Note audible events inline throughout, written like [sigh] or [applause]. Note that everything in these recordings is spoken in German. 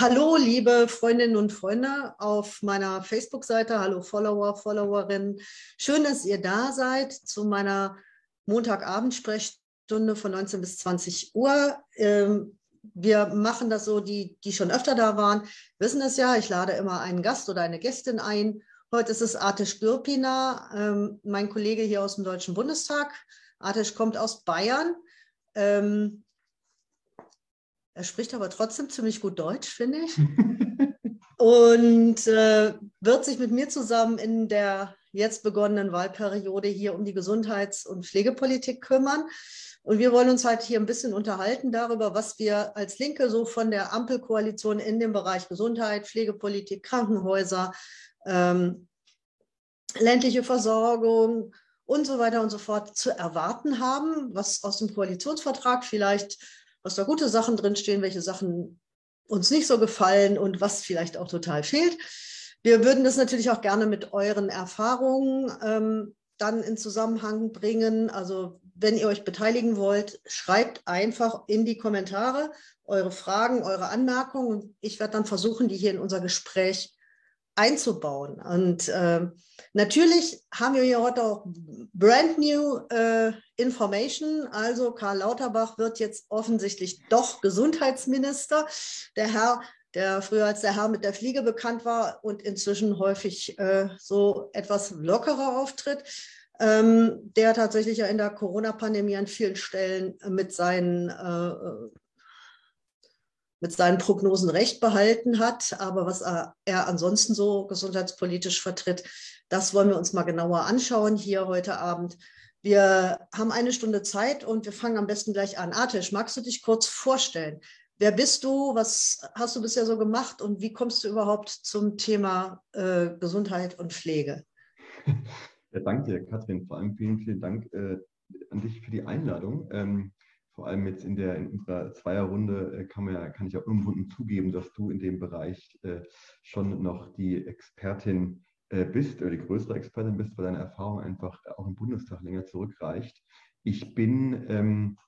hallo, liebe Freundinnen und Freunde auf meiner Facebook-Seite. Hallo, Follower, Followerinnen. Schön, dass ihr da seid zu meiner Montagabend-Sprechstunde von 19 bis 20 Uhr. Ähm, wir machen das so, die, die schon öfter da waren, wissen es ja. Ich lade immer einen Gast oder eine Gästin ein. Heute ist es Artisch Gürpina, ähm, mein Kollege hier aus dem Deutschen Bundestag. Artisch kommt aus Bayern. Ähm, er spricht aber trotzdem ziemlich gut Deutsch, finde ich. [laughs] und äh, wird sich mit mir zusammen in der jetzt begonnenen Wahlperiode hier um die Gesundheits- und Pflegepolitik kümmern. Und wir wollen uns halt hier ein bisschen unterhalten darüber, was wir als Linke so von der Ampelkoalition in dem Bereich Gesundheit, Pflegepolitik, Krankenhäuser, ähm, ländliche Versorgung und so weiter und so fort zu erwarten haben, was aus dem Koalitionsvertrag vielleicht was da gute Sachen drinstehen, welche Sachen uns nicht so gefallen und was vielleicht auch total fehlt. Wir würden das natürlich auch gerne mit euren Erfahrungen ähm, dann in Zusammenhang bringen. Also wenn ihr euch beteiligen wollt, schreibt einfach in die Kommentare eure Fragen, eure Anmerkungen. Ich werde dann versuchen, die hier in unser Gespräch einzubauen. Und äh, natürlich haben wir hier heute auch brand new äh, information. Also Karl Lauterbach wird jetzt offensichtlich doch Gesundheitsminister. Der Herr, der früher als der Herr mit der Fliege bekannt war und inzwischen häufig äh, so etwas lockerer auftritt. Ähm, der tatsächlich ja in der Corona-Pandemie an vielen Stellen mit seinen äh, mit seinen Prognosen recht behalten hat. Aber was er, er, ansonsten so gesundheitspolitisch vertritt, das wollen wir uns mal genauer anschauen hier heute Abend. Wir haben eine Stunde Zeit und wir fangen am besten gleich an. Artisch, magst du dich kurz vorstellen? Wer bist du? Was hast du bisher so gemacht? Und wie kommst du überhaupt zum Thema äh, Gesundheit und Pflege? Ja, danke Katrin. Vor allem vielen, vielen Dank äh, an dich für die Einladung. Ähm, vor allem jetzt in, der, in unserer Zweierrunde äh, kann, man ja, kann ich ja unumwunden zugeben, dass du in dem Bereich äh, schon noch die Expertin äh, bist oder die größere Expertin bist, weil deine Erfahrung einfach auch im Bundestag länger zurückreicht. Ich bin ähm,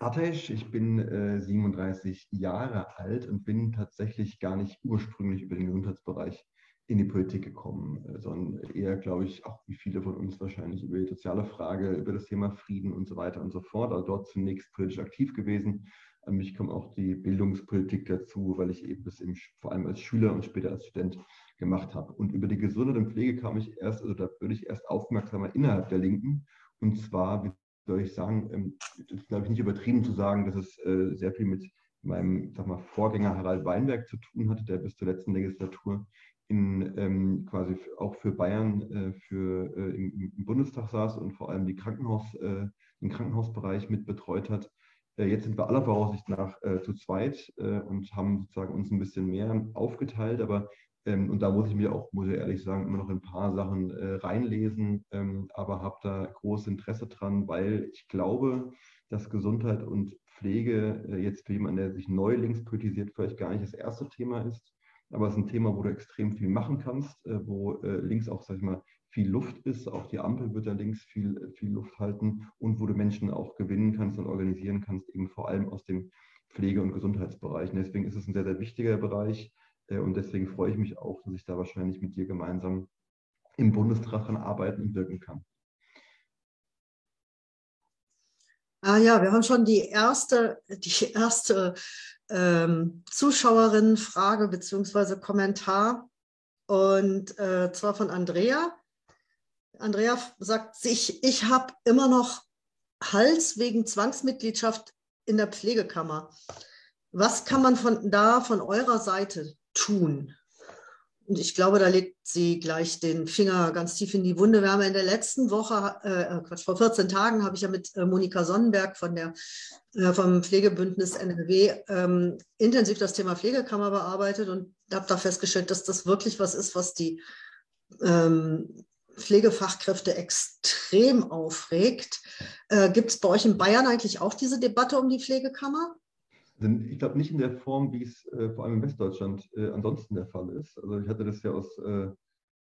Atesh, ich bin äh, 37 Jahre alt und bin tatsächlich gar nicht ursprünglich über den Gesundheitsbereich in die Politik gekommen, sondern eher, glaube ich, auch wie viele von uns wahrscheinlich über die soziale Frage, über das Thema Frieden und so weiter und so fort. Also dort zunächst politisch aktiv gewesen. An mich kommt auch die Bildungspolitik dazu, weil ich eben das eben vor allem als Schüler und später als Student gemacht habe. Und über die Gesundheit und Pflege kam ich erst, also da würde ich erst aufmerksamer innerhalb der Linken. Und zwar, wie soll ich sagen, ähm, ist, glaube ich, nicht übertrieben zu sagen, dass es äh, sehr viel mit meinem sag mal, Vorgänger Harald Weinberg zu tun hatte, der bis zur letzten Legislatur in, ähm, quasi auch für Bayern äh, für, äh, im, im, Bundestag saß und vor allem die Krankenhaus, äh, den Krankenhausbereich mit betreut hat. Äh, jetzt sind wir aller Voraussicht nach äh, zu zweit äh, und haben sozusagen uns ein bisschen mehr aufgeteilt, aber ähm, und da muss ich mir auch, muss ich ehrlich sagen, immer noch ein paar Sachen reinlesen, ähm, aber habe da großes Interesse dran, weil ich glaube, dass Gesundheit und Pflege jetzt für jemanden, der sich neu links politisiert, vielleicht gar nicht das erste Thema ist aber es ist ein Thema, wo du extrem viel machen kannst, äh, wo äh, links auch, sag ich mal, viel Luft ist. Auch die Ampel wird da links viel, äh, viel Luft halten und wo du Menschen auch gewinnen kannst und organisieren kannst, eben vor allem aus dem Pflege- und Gesundheitsbereich. Und deswegen ist es ein sehr, sehr wichtiger Bereich und deswegen freue ich mich auch, dass ich da wahrscheinlich mit dir gemeinsam im Bundesrat dran arbeiten und wirken kann. Ah ja, wir haben schon die erste, die erste ähm, Zuschauerinnenfrage bzw. Kommentar und äh, zwar von Andrea. Andrea sagt sich, ich habe immer noch Hals wegen Zwangsmitgliedschaft in der Pflegekammer. Was kann man von da von eurer Seite tun? Und ich glaube, da legt sie gleich den Finger ganz tief in die Wunde. Wir haben in der letzten Woche, äh, Quatsch, vor 14 Tagen habe ich ja mit äh, Monika Sonnenberg von der, äh, vom Pflegebündnis NRW ähm, intensiv das Thema Pflegekammer bearbeitet und habe da festgestellt, dass das wirklich was ist, was die ähm, Pflegefachkräfte extrem aufregt. Äh, Gibt es bei euch in Bayern eigentlich auch diese Debatte um die Pflegekammer? Ich glaube nicht in der Form, wie es äh, vor allem in Westdeutschland äh, ansonsten der Fall ist. Also ich hatte das ja aus äh,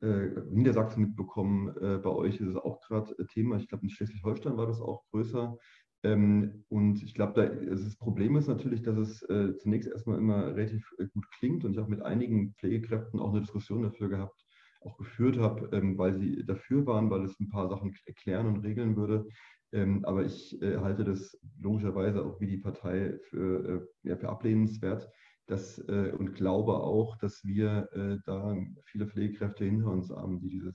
äh Niedersachsen mitbekommen. Äh, bei euch ist es auch gerade Thema. Ich glaube, in Schleswig-Holstein war das auch größer. Ähm, und ich glaube, da, das Problem ist natürlich, dass es äh, zunächst erstmal immer relativ äh, gut klingt und ich habe mit einigen Pflegekräften auch eine Diskussion dafür gehabt, auch geführt habe, ähm, weil sie dafür waren, weil es ein paar Sachen erklären und regeln würde. Ähm, aber ich äh, halte das logischerweise auch wie die Partei für, äh, ja, für ablehnenswert das, äh, und glaube auch, dass wir äh, da viele Pflegekräfte hinter uns haben, die diese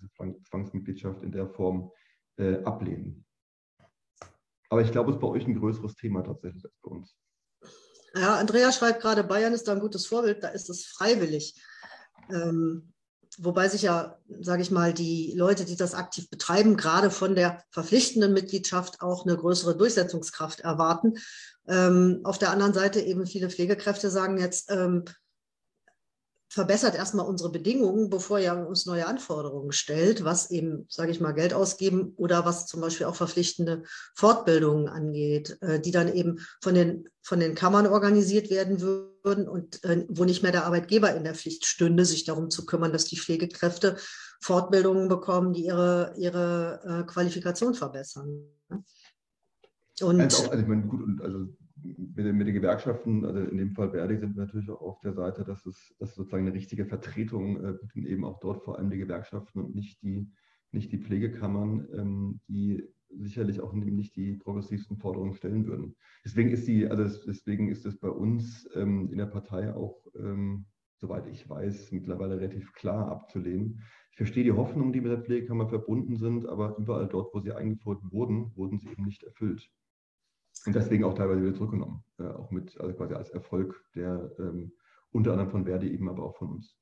Zwangsmitgliedschaft in der Form äh, ablehnen. Aber ich glaube, es ist bei euch ein größeres Thema tatsächlich als bei uns. Ja, Andrea schreibt gerade, Bayern ist da ein gutes Vorbild, da ist es freiwillig. Ähm, wobei sich ja, sage ich mal, die Leute, die das aktiv betreiben, gerade von der verpflichtenden Mitgliedschaft auch eine größere Durchsetzungskraft erwarten. Ähm, auf der anderen Seite eben viele Pflegekräfte sagen jetzt, ähm, verbessert erstmal unsere Bedingungen, bevor ihr uns neue Anforderungen stellt, was eben, sage ich mal, Geld ausgeben oder was zum Beispiel auch verpflichtende Fortbildungen angeht, äh, die dann eben von den, von den Kammern organisiert werden würden und äh, wo nicht mehr der Arbeitgeber in der Pflicht stünde, sich darum zu kümmern, dass die Pflegekräfte Fortbildungen bekommen, die ihre, ihre äh, Qualifikation verbessern. Und also, auch, also ich meine, gut, also mit, den, mit den Gewerkschaften, also in dem Fall Verdi, sind wir natürlich auch auf der Seite, dass es, dass sozusagen eine richtige Vertretung äh, eben auch dort vor allem die Gewerkschaften und nicht die, nicht die Pflegekammern, ähm, die sicherlich auch nicht die progressivsten Forderungen stellen würden. Deswegen ist die, also deswegen ist es bei uns ähm, in der Partei auch, ähm, soweit ich weiß, mittlerweile relativ klar abzulehnen. Ich verstehe die Hoffnungen, die mit der Pflegekammer verbunden sind, aber überall dort, wo sie eingeführt wurden, wurden sie eben nicht erfüllt. Und deswegen auch teilweise wieder zurückgenommen, äh, auch mit, also quasi als Erfolg der ähm, unter anderem von Verdi eben, aber auch von uns.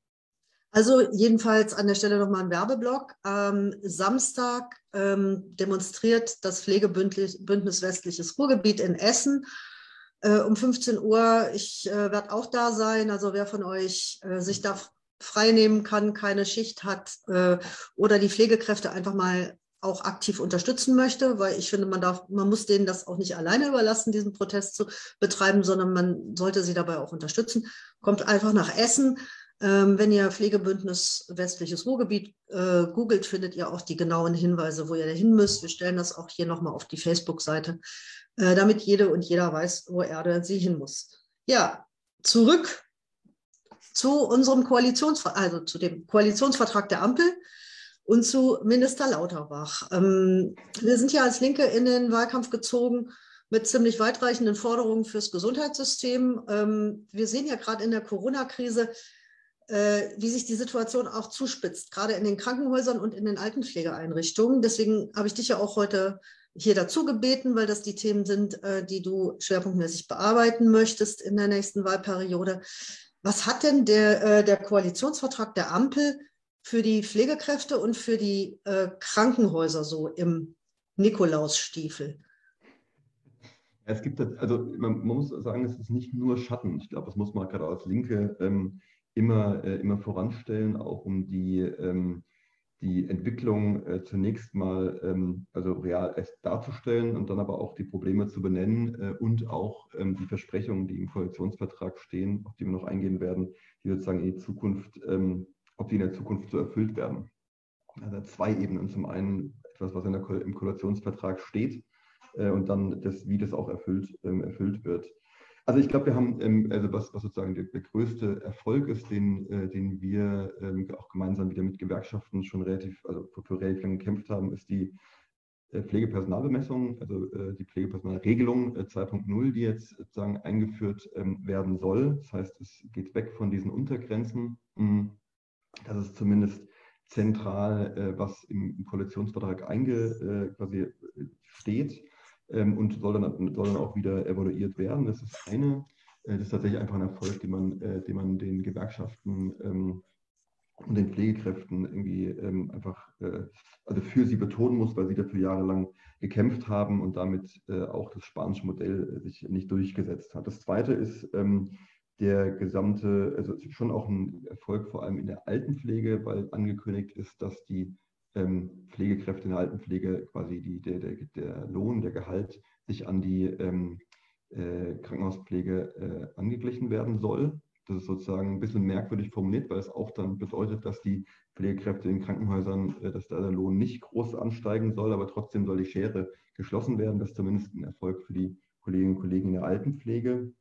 Also jedenfalls an der Stelle nochmal ein Werbeblock. Ähm, Samstag ähm, demonstriert das Pflegebündnis Westliches Ruhrgebiet in Essen äh, um 15 Uhr. Ich äh, werde auch da sein. Also wer von euch äh, sich da freinehmen kann, keine Schicht hat äh, oder die Pflegekräfte einfach mal auch aktiv unterstützen möchte, weil ich finde, man darf, man muss denen das auch nicht alleine überlassen, diesen Protest zu betreiben, sondern man sollte sie dabei auch unterstützen. Kommt einfach nach Essen. Ähm, wenn ihr Pflegebündnis Westliches Ruhrgebiet äh, googelt, findet ihr auch die genauen Hinweise, wo ihr da hin müsst. Wir stellen das auch hier nochmal auf die Facebook-Seite, äh, damit jede und jeder weiß, wo er oder sie hin muss. Ja, zurück zu unserem Koalitionsvertrag, also zu dem Koalitionsvertrag der Ampel und zu Minister Lauterbach. Ähm, wir sind ja als Linke in den Wahlkampf gezogen mit ziemlich weitreichenden Forderungen fürs Gesundheitssystem. Ähm, wir sehen ja gerade in der Corona-Krise, wie sich die Situation auch zuspitzt, gerade in den Krankenhäusern und in den Altenpflegeeinrichtungen. Deswegen habe ich dich ja auch heute hier dazu gebeten, weil das die Themen sind, äh, die du schwerpunktmäßig bearbeiten möchtest in der nächsten Wahlperiode. Was hat denn der, äh, der Koalitionsvertrag der Ampel für die Pflegekräfte und für die äh, Krankenhäuser so im Nikolausstiefel? Es gibt, also man, man, muss sagen, es ist nicht nur Schatten. Ich glaube, das muss man gerade als Linke ähm, immer, äh, immer voranstellen, auch um die, ähm, die Entwicklung äh, zunächst mal ähm, also real darzustellen und dann aber auch die Probleme zu benennen äh, und auch ähm, die Versprechungen, die im Koalitionsvertrag stehen, auf die wir noch eingehen werden, die sozusagen in die Zukunft ob die in der Zukunft so erfüllt werden. Also zwei Ebenen. Zum einen etwas, was in der, im Koalitionsvertrag steht und dann das, wie das auch erfüllt, erfüllt wird. Also ich glaube, wir haben, ähm, also was, was sozusagen der, der, größte Erfolg ist, den, äh, den wir ähm, auch gemeinsam wieder mit Gewerkschaften schon relativ, also für, relativ lange gekämpft haben, ist die äh, Pflegepersonalbemessung, also äh, die Pflegepersonalregelung 2.0, äh, die jetzt sozusagen eingeführt ähm, werden soll. Das heißt, es geht weg von diesen Untergrenzen. Hm, das ist zumindest zentral, was im, Koalitionsvertrag einge, quasi steht ähm, und soll dann, soll dann auch wieder evaluiert werden. Das ist eine. Äh, das ist tatsächlich einfach ein Erfolg, den man, äh, den, man den Gewerkschaften ähm, und den Pflegekräften irgendwie ähm, einfach äh, also für sie betonen muss, weil sie dafür jahrelang gekämpft haben und damit auch das spanische Modell sich nicht durchgesetzt hat. Das zweite ist, ähm, der gesamte, also schon auch ein Erfolg vor allem in der Altenpflege, weil angekündigt ist, dass die ähm, Pflegekräfte in der Altenpflege quasi die, der, der, der Lohn, der Gehalt sich an die ähm, äh, Krankenhauspflege äh, angeglichen werden soll. Das ist sozusagen ein bisschen merkwürdig formuliert, weil es auch dann bedeutet, dass die Pflegekräfte in Krankenhäusern, äh, dass da der Lohn nicht groß ansteigen soll, aber trotzdem soll die Schere geschlossen werden. Das ist zumindest ein Erfolg für die Kolleginnen und Kollegen in der Altenpflege.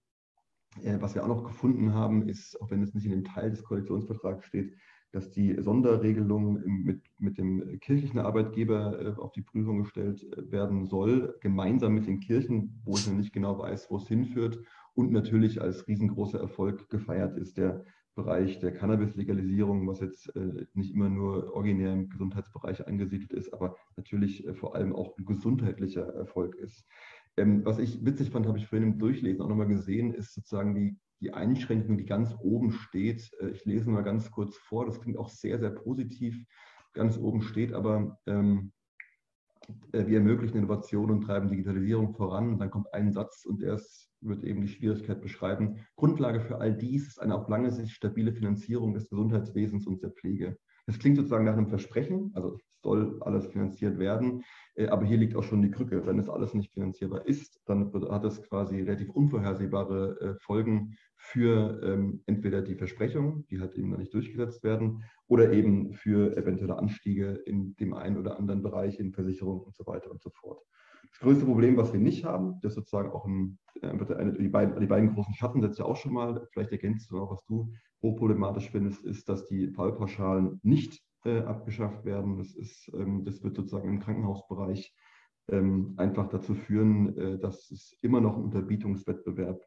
Äh, was wir auch noch gefunden haben, ist, auch wenn es nicht in dem Teil des Koalitionsvertrags steht, dass die Sonderregelung mit, mit dem kirchlichen Arbeitgeber äh, auf die Prüfung gestellt äh, werden soll, gemeinsam mit den Kirchen, wo ich noch nicht genau weiß, wo es hinführt. Und natürlich als riesengroßer Erfolg gefeiert ist der Bereich der Cannabis-Legalisierung, was jetzt äh, nicht immer nur originär im Gesundheitsbereich angesiedelt ist, aber natürlich vor allem auch ein gesundheitlicher Erfolg ist. Ähm, was ich witzig fand, habe ich vorhin im Durchlesen auch nochmal gesehen, ist sozusagen die die Einschränkung, die ganz oben steht. Äh, ich lese mal ganz kurz vor, das klingt auch sehr, sehr positiv. Ganz oben steht aber, ähm, äh, wir ermöglichen Innovation und treiben Digitalisierung voran. Und dann kommt ein Satz und der ist, wird eben die Schwierigkeit beschreiben. Grundlage für all dies ist eine auf lange Sicht stabile Finanzierung des Gesundheitswesens und der Pflege. Das klingt sozusagen nach einem Versprechen, also soll alles finanziert werden. Äh, aber hier liegt auch schon die Krücke. Wenn es alles nicht finanzierbar ist, dann hat es quasi relativ unvorhersehbare äh, Folgen für ähm, entweder die Versprechungen, die halt eben noch nicht durchgesetzt werden, oder eben für eventuelle Anstiege in dem einen oder anderen Bereich, in Versicherungen und so weiter und so fort. Das größte Problem, was wir nicht haben, das sozusagen auch ein, eine, die, beiden, die beiden großen Schattensätze auch schon mal, vielleicht ergänzt du noch, was du hochproblematisch findest, ist, dass die Fallpauschalen nicht äh, abgeschafft werden. Das, ist, ähm, das wird sozusagen im Krankenhausbereich ähm, einfach dazu führen, äh, dass es immer noch ein Unterbietungswettbewerb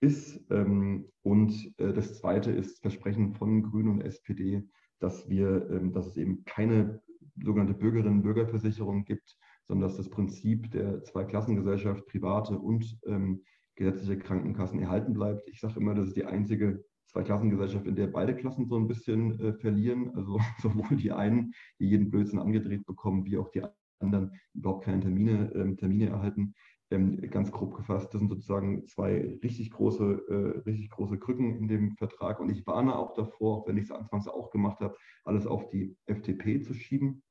ist. Ähm, und äh, das Zweite ist Versprechen von Grünen und SPD, dass, wir, ähm, dass es eben keine sogenannte Bürgerinnen- und Bürgerversicherung gibt, sondern dass das Prinzip der Zweiklassengesellschaft, private und ähm, gesetzliche Krankenkassen erhalten bleibt. Ich sage immer, das ist die einzige Zweiklassengesellschaft, in der beide Klassen so ein bisschen äh, verlieren. Also [laughs] sowohl die einen, die jeden Blödsinn angedreht bekommen, wie auch die anderen überhaupt keine Termine, ähm, Termine erhalten. Ähm, ganz grob gefasst, das sind sozusagen zwei richtig große, äh, richtig große Krücken in dem Vertrag. Und ich warne auch davor, wenn ich es anfangs auch gemacht habe, alles auf die FDP zu schieben,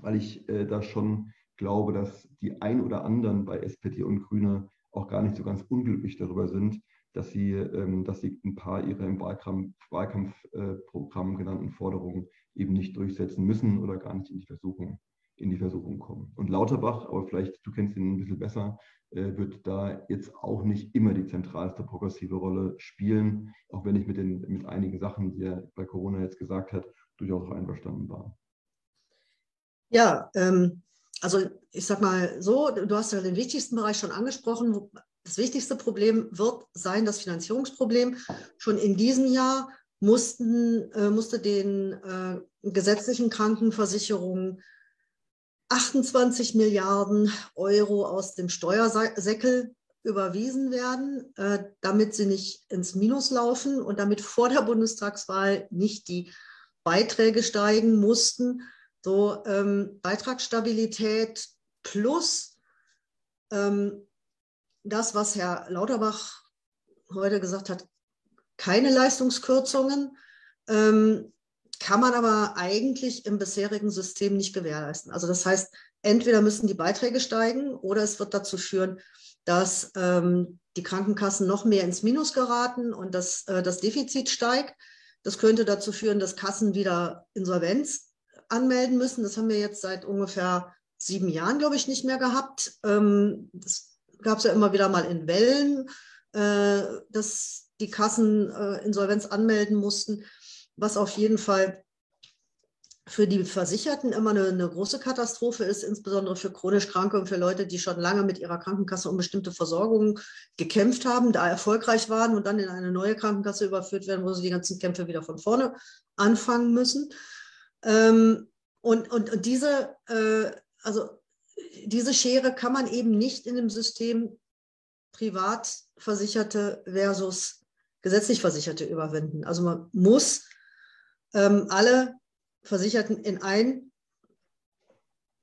weil ich äh, da schon glaube, dass die ein oder anderen bei SPD und Grüne auch gar nicht so ganz unglücklich darüber sind, dass sie, ähm, dass sie ein paar ihrer im Wahlkampf, Wahlkampfprogramm äh, genannten Forderungen eben nicht durchsetzen müssen oder gar nicht in die Versuchung in die Versuchung kommen. Und Lauterbach, aber vielleicht, du kennst ihn ein bisschen besser, äh, wird da jetzt auch nicht immer die zentralste progressive Rolle spielen, auch wenn ich mit, den, mit einigen Sachen, die er bei Corona jetzt gesagt hat, durchaus auch einverstanden war. Ja, ähm, also ich sag mal so, du hast ja den wichtigsten Bereich schon angesprochen. Das wichtigste Problem wird sein das Finanzierungsproblem. Schon in diesem Jahr mussten, äh, musste den äh, gesetzlichen Krankenversicherungen 28 Milliarden Euro aus dem Steuersäckel überwiesen werden, äh, damit sie nicht ins Minus laufen und damit vor der Bundestagswahl nicht die Beiträge steigen mussten. So ähm, Beitragsstabilität plus ähm, das, was Herr Lauterbach heute gesagt hat, keine Leistungskürzungen. Ähm, kann man aber eigentlich im bisherigen System nicht gewährleisten. Also das heißt, entweder müssen die Beiträge steigen oder es wird dazu führen, dass ähm, die Krankenkassen noch mehr ins Minus geraten und dass äh, das Defizit steigt. Das könnte dazu führen, dass Kassen wieder Insolvenz anmelden müssen. Das haben wir jetzt seit ungefähr sieben Jahren, glaube ich, nicht mehr gehabt. Ähm, das gab es ja immer wieder mal in Wellen, äh, dass die Kassen äh, Insolvenz anmelden mussten was auf jeden Fall für die Versicherten immer eine, eine, große Katastrophe ist, insbesondere für chronisch Kranke und für Leute, die schon lange mit ihrer Krankenkasse um bestimmte Versorgungen gekämpft haben, da erfolgreich waren und dann in eine neue Krankenkasse überführt werden, wo sie die ganzen Kämpfe wieder von vorne anfangen müssen. Ähm, und, und, und diese, äh, also diese Schere kann man eben nicht in dem System Privatversicherte versus gesetzlich Versicherte überwinden. Also man muss ähm, alle Versicherten in ein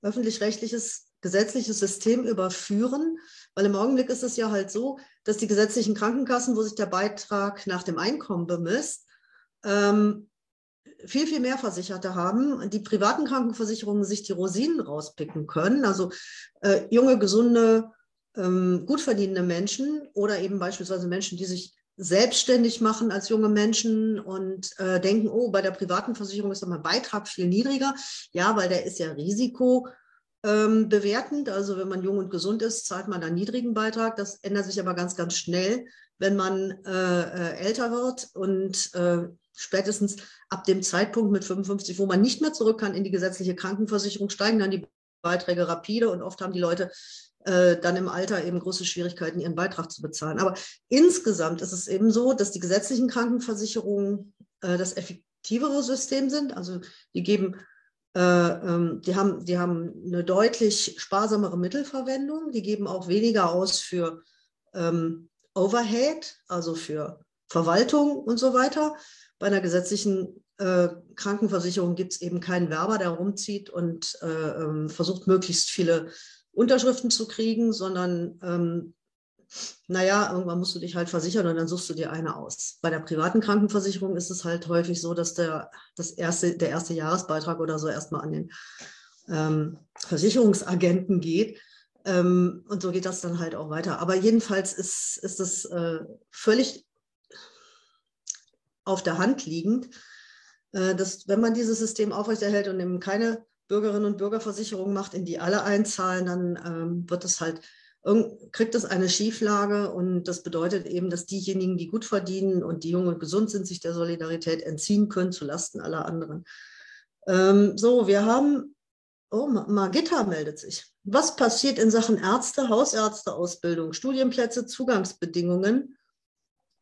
öffentlich-rechtliches gesetzliches System überführen, weil im Augenblick ist es ja halt so, dass die gesetzlichen Krankenkassen, wo sich der Beitrag nach dem Einkommen bemisst, ähm, viel, viel mehr Versicherte haben, die privaten Krankenversicherungen sich die Rosinen rauspicken können. Also äh, junge, gesunde, ähm, gut verdienende Menschen oder eben beispielsweise Menschen, die sich selbstständig machen als junge Menschen und äh, denken, oh, bei der privaten Versicherung ist mein Beitrag viel niedriger. Ja, weil der ist ja Risiko ähm, bewertend. Also wenn man jung und gesund ist, zahlt man einen niedrigen Beitrag. Das ändert sich aber ganz, ganz schnell, wenn man äh, äh, älter wird und äh, spätestens ab dem Zeitpunkt mit 55, wo man nicht mehr zurück kann in die gesetzliche Krankenversicherung, steigen dann die Beiträge rapide und oft haben die Leute äh, dann im Alter eben große Schwierigkeiten, ihren Beitrag zu bezahlen. Aber insgesamt ist es eben so, dass die gesetzlichen Krankenversicherungen äh, das effektivere System sind. Also die geben äh, ähm, die haben, die haben eine deutlich sparsamere Mittelverwendung. Die geben auch weniger aus für ähm, Overhead, also für Verwaltung und so weiter. Bei einer gesetzlichen äh, Krankenversicherung gibt es eben keinen Werber, der rumzieht und äh, ähm, versucht, möglichst viele Unterschriften zu kriegen, sondern ähm, naja, irgendwann musst du dich halt versichern und dann suchst du dir eine aus. Bei der privaten Krankenversicherung ist es halt häufig so, dass der, das erste, der erste Jahresbeitrag oder so erstmal an den ähm, Versicherungsagenten geht. Ähm, und so geht das dann halt auch weiter. Aber jedenfalls ist, ist es äh, völlig auf der Hand liegend, äh, dass wenn man dieses System aufrechterhält und eben keine Bürgerinnen und Bürgerversicherung macht, in die alle einzahlen, dann ähm, wird es halt, kriegt es eine Schieflage und das bedeutet eben, dass diejenigen, die gut verdienen und die jung und gesund sind, sich der Solidarität entziehen können zulasten aller anderen. Ähm, so, wir haben, oh, Margitta meldet sich. Was passiert in Sachen Ärzte, Hausärzteausbildung, Studienplätze, Zugangsbedingungen,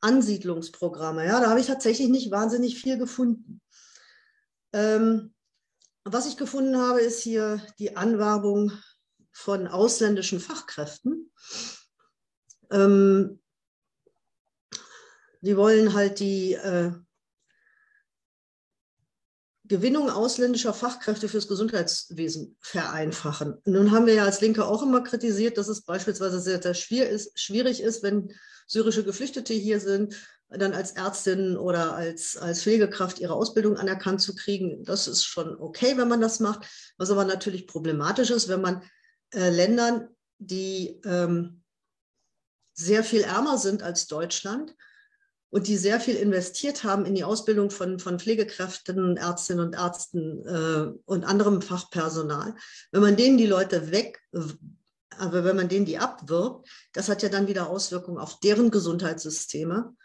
Ansiedlungsprogramme? Ja, da habe ich tatsächlich nicht wahnsinnig viel gefunden. Ähm, was ich gefunden habe, ist hier die Anwerbung von ausländischen Fachkräften. Ähm, die wollen halt die äh, Gewinnung ausländischer Fachkräfte fürs Gesundheitswesen vereinfachen. Nun haben wir ja als Linke auch immer kritisiert, dass es beispielsweise sehr, sehr schwierig ist, wenn syrische Geflüchtete hier sind, dann als Ärztin oder als, als Pflegekraft ihre Ausbildung anerkannt zu kriegen. Das ist schon okay, wenn man das macht. Was aber natürlich problematisch ist, wenn man äh, Ländern, die ähm, sehr viel ärmer sind als Deutschland und die sehr viel investiert haben in die Ausbildung von, von Pflegekräften, Ärztinnen und Ärzten äh, und anderem Fachpersonal, wenn man denen die Leute weg, aber wenn man denen die abwirbt, das hat ja dann wieder Auswirkungen auf deren Gesundheitssysteme.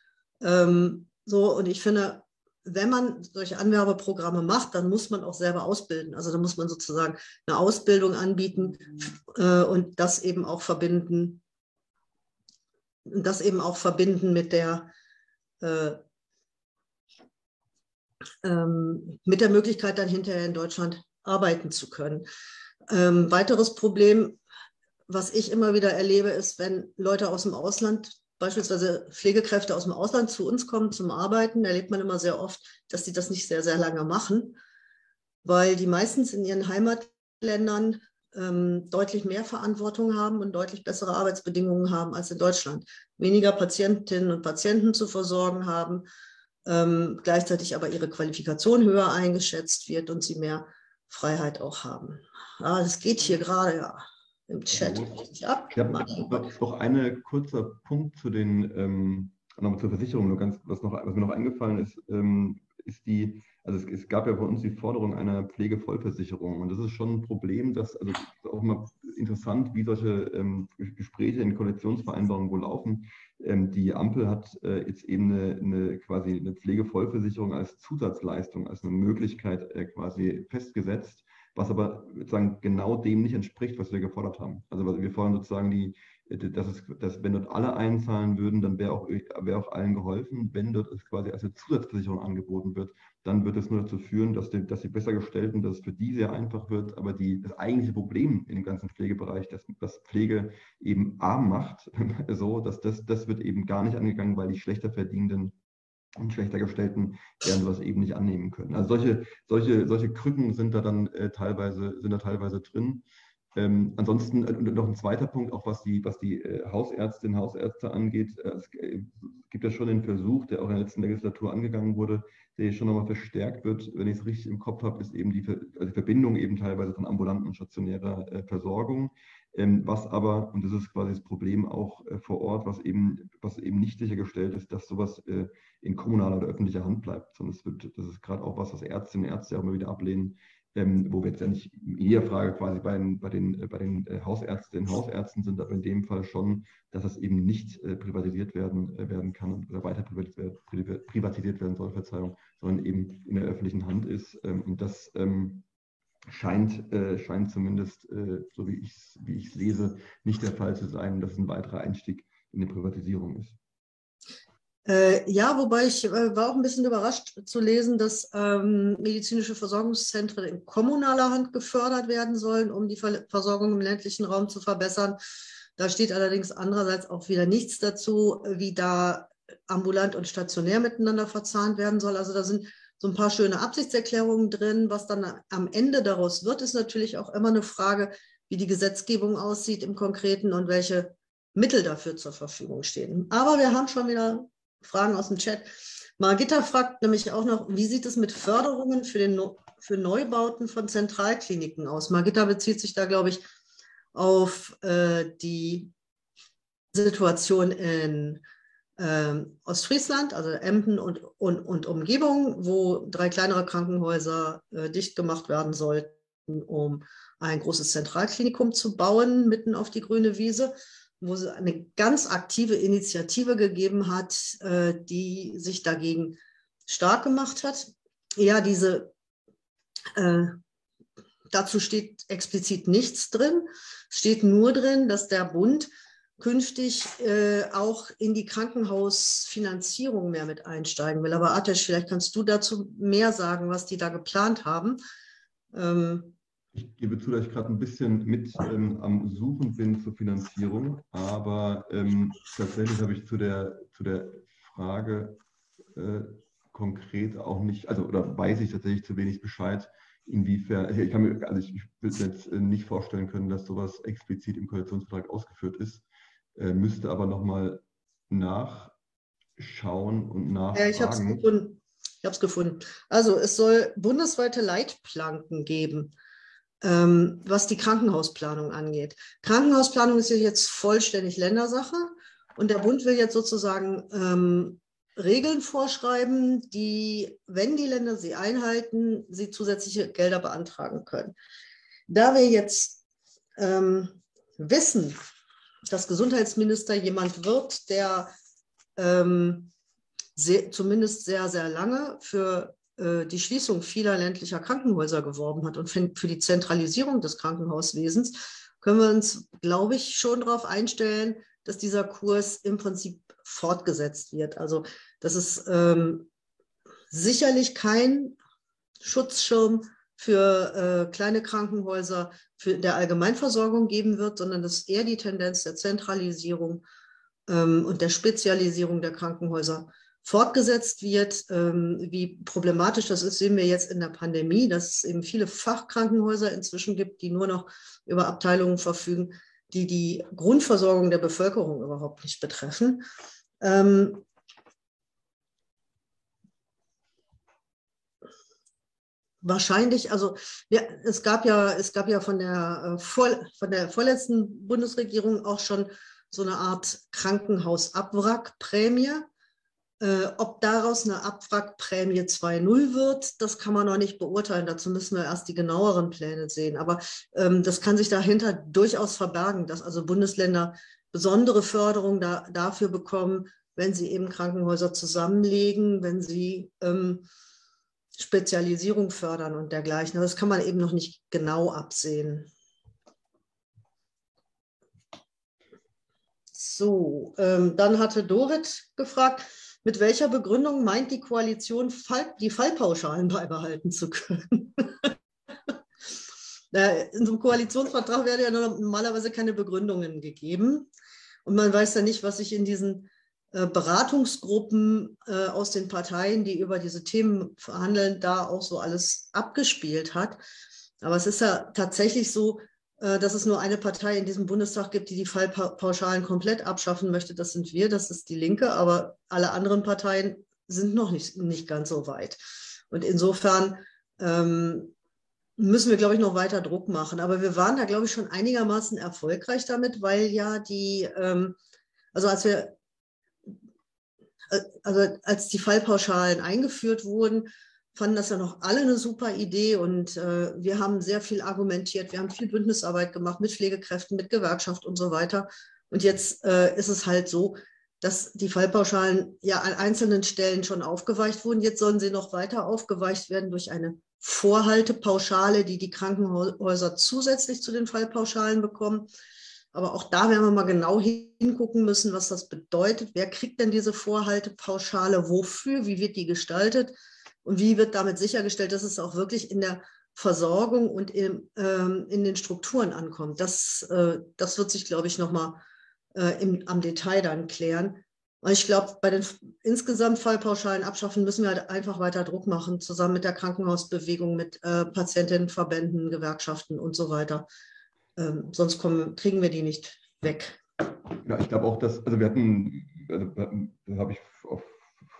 Ähm, so, und ich finde, wenn man solche Anwerbeprogramme macht, dann muss man auch selber ausbilden. Also da muss man sozusagen eine Ausbildung anbieten äh, und das eben auch verbinden, das eben auch verbinden mit der äh, ähm, mit der Möglichkeit, dann hinterher in Deutschland arbeiten zu können. Ähm, weiteres Problem, was ich immer wieder erlebe, ist, wenn Leute aus dem Ausland beispielsweise Pflegekräfte aus dem Ausland zu uns kommen zum Arbeiten, erlebt man immer sehr oft, dass sie das nicht sehr, sehr lange machen, weil die meistens in ihren Heimatländern ähm, deutlich mehr Verantwortung haben und deutlich bessere Arbeitsbedingungen haben als in Deutschland. Weniger Patientinnen und Patienten zu versorgen haben, ähm, gleichzeitig aber ihre Qualifikation höher eingeschätzt wird und sie mehr Freiheit auch haben. Ah, das geht hier gerade, ja im Chat richtig ab. Ja, noch ein kurzer Punkt zu den, ähm, nochmal zur Versicherung, nur ganz, was, noch, was mir noch eingefallen ist, ähm, ist die, also es, es, gab ja bei uns die Forderung einer Pflegevollversicherung und das ist schon ein Problem, dass, also ist auch immer interessant, wie solche ähm, Gespräche in Koalitionsvereinbarungen wohl laufen. Ähm, die Ampel hat äh, jetzt eben eine, eine, quasi eine Pflegevollversicherung als Zusatzleistung, als eine Möglichkeit äh, quasi festgesetzt was aber sozusagen genau dem nicht entspricht, was wir gefordert haben. Also wir fordern sozusagen die, dass, es, dass wenn dort alle einzahlen würden, dann wäre auch, wär auch allen geholfen. Wenn dort es quasi als eine Zusatzversicherung angeboten wird, dann wird es nur dazu führen, dass die, dass die besser gestellten, dass es für die sehr einfach wird. Aber die, das eigentliche Problem in dem ganzen Pflegebereich, das, das Pflege eben arm macht, [laughs] so, dass das, das wird eben gar nicht angegangen, weil die schlechter verdienenden und schlechter gestellten werden sowas eben nicht annehmen können. Also solche, solche, solche Krücken sind da dann äh, teilweise, sind da teilweise drin. Ähm, ansonsten äh, noch ein zweiter Punkt, auch was die, was die äh, Hausärztinnen und Hausärzte angeht. Äh, es gibt ja schon den Versuch, der auch in der letzten Legislatur angegangen wurde, der schon nochmal verstärkt wird, wenn ich es richtig im Kopf habe, ist eben die, also die, Verbindung eben teilweise von ambulanten und stationärer äh, Versorgung. Ähm, was aber, und das ist quasi das Problem auch äh, vor Ort, was eben, was eben nicht sichergestellt ist, dass sowas äh, in kommunaler oder öffentlicher Hand bleibt, sondern es wird, das ist gerade auch was, was Ärztinnen und Ärzte auch immer wieder ablehnen, ähm, wo wir jetzt ja nicht jeder Frage quasi bei den, bei den, äh, bei den äh, Hausärztinnen und Hausärzten sind, aber in dem Fall schon, dass es eben nicht äh, privatisiert werden, äh, werden kann oder weiter privatisiert, privatisiert werden soll, Verzeihung, sondern eben in der öffentlichen Hand ist. Ähm, und das ähm, scheint, äh, scheint zumindest, äh, so wie ich es wie lese, nicht der Fall zu sein, dass ein weiterer Einstieg in die Privatisierung ist. Äh, ja, wobei ich äh, war auch ein bisschen überrascht zu lesen, dass ähm, medizinische Versorgungszentren in kommunaler Hand gefördert werden sollen, um die Ver Versorgung im ländlichen Raum zu verbessern. Da steht allerdings andererseits auch wieder nichts dazu, wie da ambulant und stationär miteinander verzahnt werden soll. Also da sind so ein paar schöne Absichtserklärungen drin. Was dann am Ende daraus wird, ist natürlich auch immer eine Frage, wie die Gesetzgebung aussieht im Konkreten und welche Mittel dafür zur Verfügung stehen. Aber wir haben schon wieder Fragen aus dem Chat. Margitta fragt nämlich auch noch, wie sieht es mit Förderungen für, den, für Neubauten von Zentralkliniken aus? Margitta bezieht sich da, glaube ich, auf äh, die Situation in äh, Ostfriesland, also Emden und, und, und, Umgebung, wo drei kleinere Krankenhäuser äh, dicht gemacht werden sollten, um ein großes Zentralklinikum zu bauen, mitten auf die grüne Wiese wo es eine ganz aktive Initiative gegeben hat, äh, die sich dagegen stark gemacht hat. Ja, diese, äh, dazu steht explizit nichts drin. Steht nur drin, dass der Bund künftig äh, auch in die Krankenhausfinanzierung mehr mit einsteigen will. Aber Atesh, vielleicht kannst du dazu mehr sagen, was die da geplant haben. Ähm, ich gebe zu, dass ich gerade ein bisschen mit ähm, am Suchen bin zur Finanzierung, aber ähm, tatsächlich habe ich zu der, zu der Frage äh, konkret auch nicht, also oder weiß ich tatsächlich zu wenig Bescheid, inwiefern, ich kann mir, also ich, ich will jetzt äh, nicht vorstellen können, dass sowas explizit im Koalitionsvertrag ausgeführt ist, äh, müsste aber nochmal nachschauen und nachfragen. Ja, ich habe es gefunden. Ich habe es gefunden. Also es soll bundesweite Leitplanken geben ähm, was die Krankenhausplanung angeht. Krankenhausplanung ist ja jetzt vollständig Ländersache und der Bund will jetzt sozusagen ähm, Regeln vorschreiben, die, wenn die Länder sie einhalten, sie zusätzliche Gelder beantragen können. Da wir jetzt ähm, wissen, dass Gesundheitsminister jemand wird, der ähm, sehr, zumindest sehr, sehr lange für die Schließung vieler ländlicher Krankenhäuser geworben hat und für die Zentralisierung des Krankenhauswesens, können wir uns, glaube ich, schon darauf einstellen, dass dieser Kurs im Prinzip fortgesetzt wird. Also, dass es ähm, sicherlich kein Schutzschirm für äh, kleine Krankenhäuser für der Allgemeinversorgung geben wird, sondern dass eher die Tendenz der Zentralisierung ähm, und der Spezialisierung der Krankenhäuser fortgesetzt wird. Ähm, wie problematisch das ist, sehen wir jetzt in der Pandemie, dass es eben viele Fachkrankenhäuser inzwischen gibt, die nur noch über Abteilungen verfügen, die die Grundversorgung der Bevölkerung überhaupt nicht betreffen. Ähm, wahrscheinlich, also ja, es gab ja, es gab ja von der, äh, von der vorletzten Bundesregierung auch schon so eine Art Krankenhausabwrackprämie. Äh, ob daraus eine Abwrackprämie 2.0 wird, das kann man noch nicht beurteilen. Dazu müssen wir erst die genaueren Pläne sehen. Aber ähm, das kann sich dahinter durchaus verbergen, dass also Bundesländer besondere Förderung da, dafür bekommen, wenn sie eben Krankenhäuser zusammenlegen, wenn sie ähm, Spezialisierung fördern und dergleichen. Das kann man eben noch nicht genau absehen. So, ähm, dann hatte Dorit gefragt, mit welcher Begründung meint die Koalition, die Fallpauschalen beibehalten zu können? [laughs] In so einem Koalitionsvertrag werden ja normalerweise keine Begründungen gegeben. Und man weiß ja nicht, was sich in diesen äh, Beratungsgruppen äh, aus den Parteien, die über diese Themen verhandeln, da auch so alles abgespielt hat. Aber es ist ja tatsächlich so, dass es nur eine Partei in diesem Bundestag gibt, die die Fallpauschalen komplett abschaffen möchte. Das sind wir, das ist die Linke, aber alle anderen Parteien sind noch nicht, nicht ganz so weit. Und insofern ähm, müssen wir, glaube ich, noch weiter Druck machen. Aber wir waren da, glaube ich, schon einigermaßen erfolgreich damit, weil ja die, ähm, also als wir, äh, also als die Fallpauschalen eingeführt wurden, fanden das ja noch alle eine super Idee und äh, wir haben sehr viel argumentiert, wir haben viel Bündnisarbeit gemacht mit Pflegekräften, mit Gewerkschaft und so weiter. Und jetzt äh, ist es halt so, dass die Fallpauschalen ja an einzelnen Stellen schon aufgeweicht wurden. Jetzt sollen sie noch weiter aufgeweicht werden durch eine Vorhaltepauschale, die die Krankenhäuser zusätzlich zu den Fallpauschalen bekommen. Aber auch da werden wir mal genau hingucken müssen, was das bedeutet. Wer kriegt denn diese Vorhaltepauschale? Wofür? Wie wird die gestaltet? Und wie wird damit sichergestellt, dass es auch wirklich in der Versorgung und im, ähm, in den Strukturen ankommt? Das, äh, das wird sich, glaube ich, nochmal äh, am Detail dann klären. Ich glaube, bei den insgesamt Fallpauschalen abschaffen müssen wir halt einfach weiter Druck machen, zusammen mit der Krankenhausbewegung, mit äh, Patientinnenverbänden, Gewerkschaften und so weiter. Ähm, sonst kommen, kriegen wir die nicht weg. Ja, ich glaube auch, dass, also wir hatten, also, habe ich auch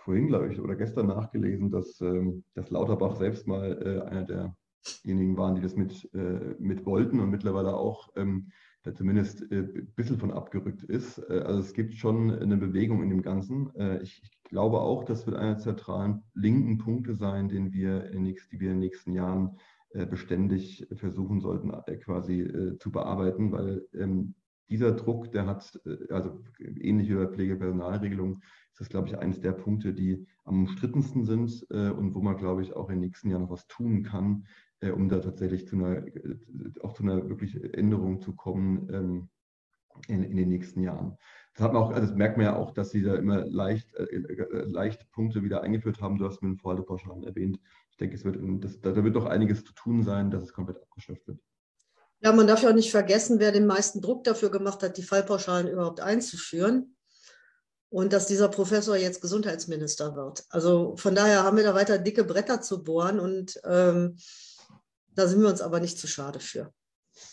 vorhin, glaube ich, oder gestern nachgelesen, dass, ähm, dass Lauterbach selbst mal äh, einer derjenigen waren, die das mit, äh, mit wollten und mittlerweile auch ähm, da zumindest äh, ein bisschen von abgerückt ist. Äh, also es gibt schon eine Bewegung in dem Ganzen. Äh, ich, ich, glaube auch, das wird einer der zentralen linken Punkte sein, den wir in nächsten, die wir in den nächsten Jahren äh, beständig versuchen sollten, quasi zu bearbeiten, weil ähm, dieser Druck, der hat, also ähnlich wie bei Pflegepersonalregelung, ist das, glaube ich, eines der Punkte, die am umstrittensten sind und wo man, glaube ich, auch in den nächsten Jahren noch was tun kann, äh, um da tatsächlich zu einer, äh, auch zu einer wirklich Änderung zu kommen ähm, in, in, den nächsten Jahren. Das, hat man auch, also das merkt man ja auch, dass sie da immer leicht, äh, äh leicht Punkte wieder eingeführt haben. Du hast mit den Vorhaltepauschalen erwähnt. Ich denke, es wird, das, da wird doch einiges zu tun sein, dass es komplett abgeschafft wird. Ja, man darf ja auch nicht vergessen, wer den meisten Druck dafür gemacht hat, die Fallpauschalen überhaupt einzuführen. Und dass dieser Professor jetzt Gesundheitsminister wird. Also von daher haben wir da weiter dicke Bretter zu bohren und ähm, da sind wir uns aber nicht zu schade für.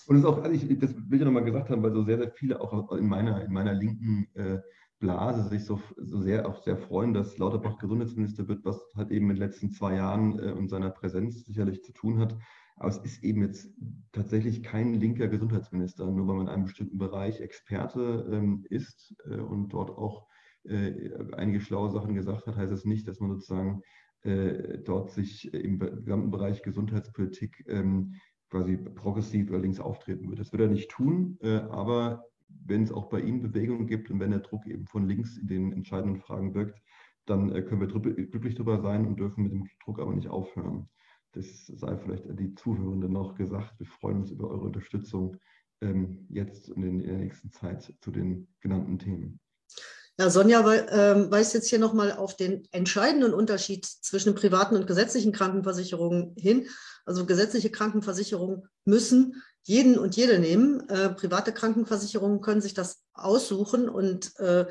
Und es ist auch, also ich, das will ich nochmal gesagt haben, weil so sehr, sehr viele auch in meiner, in meiner linken äh, Blase sich so, so sehr auch sehr freuen, dass Lauterbach Gesundheitsminister wird, was halt eben in den letzten zwei Jahren äh, und seiner Präsenz sicherlich zu tun hat. Aber es ist eben jetzt tatsächlich kein linker Gesundheitsminister, nur weil man in einem bestimmten Bereich Experte ähm, ist äh, und dort auch äh, einige schlaue Sachen gesagt hat, heißt es nicht, dass man sozusagen äh, dort sich im gesamten Bereich Gesundheitspolitik ähm, quasi progressiv oder links auftreten würde. Das wird er nicht tun, äh, aber wenn es auch bei ihm Bewegungen gibt und wenn der Druck eben von links in den entscheidenden Fragen wirkt, dann äh, können wir glücklich darüber sein und dürfen mit dem Druck aber nicht aufhören. Das sei vielleicht an die Zuhörenden noch gesagt. Wir freuen uns über eure Unterstützung ähm, jetzt und in der nächsten Zeit zu den genannten Themen. Ja, Sonja äh, weist jetzt hier nochmal auf den entscheidenden Unterschied zwischen privaten und gesetzlichen Krankenversicherungen hin. Also gesetzliche Krankenversicherungen müssen jeden und jede nehmen. Äh, private Krankenversicherungen können sich das aussuchen und äh,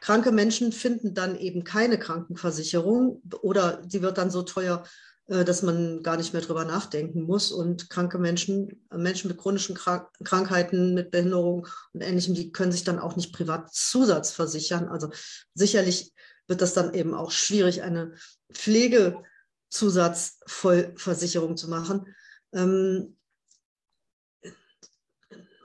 kranke Menschen finden dann eben keine Krankenversicherung oder sie wird dann so teuer, dass man gar nicht mehr drüber nachdenken muss. Und kranke Menschen, Menschen mit chronischen Krankheiten, mit Behinderung und Ähnlichem, die können sich dann auch nicht privat zusatzversichern. Also sicherlich wird das dann eben auch schwierig, eine Pflegezusatzvollversicherung zu machen. Ähm,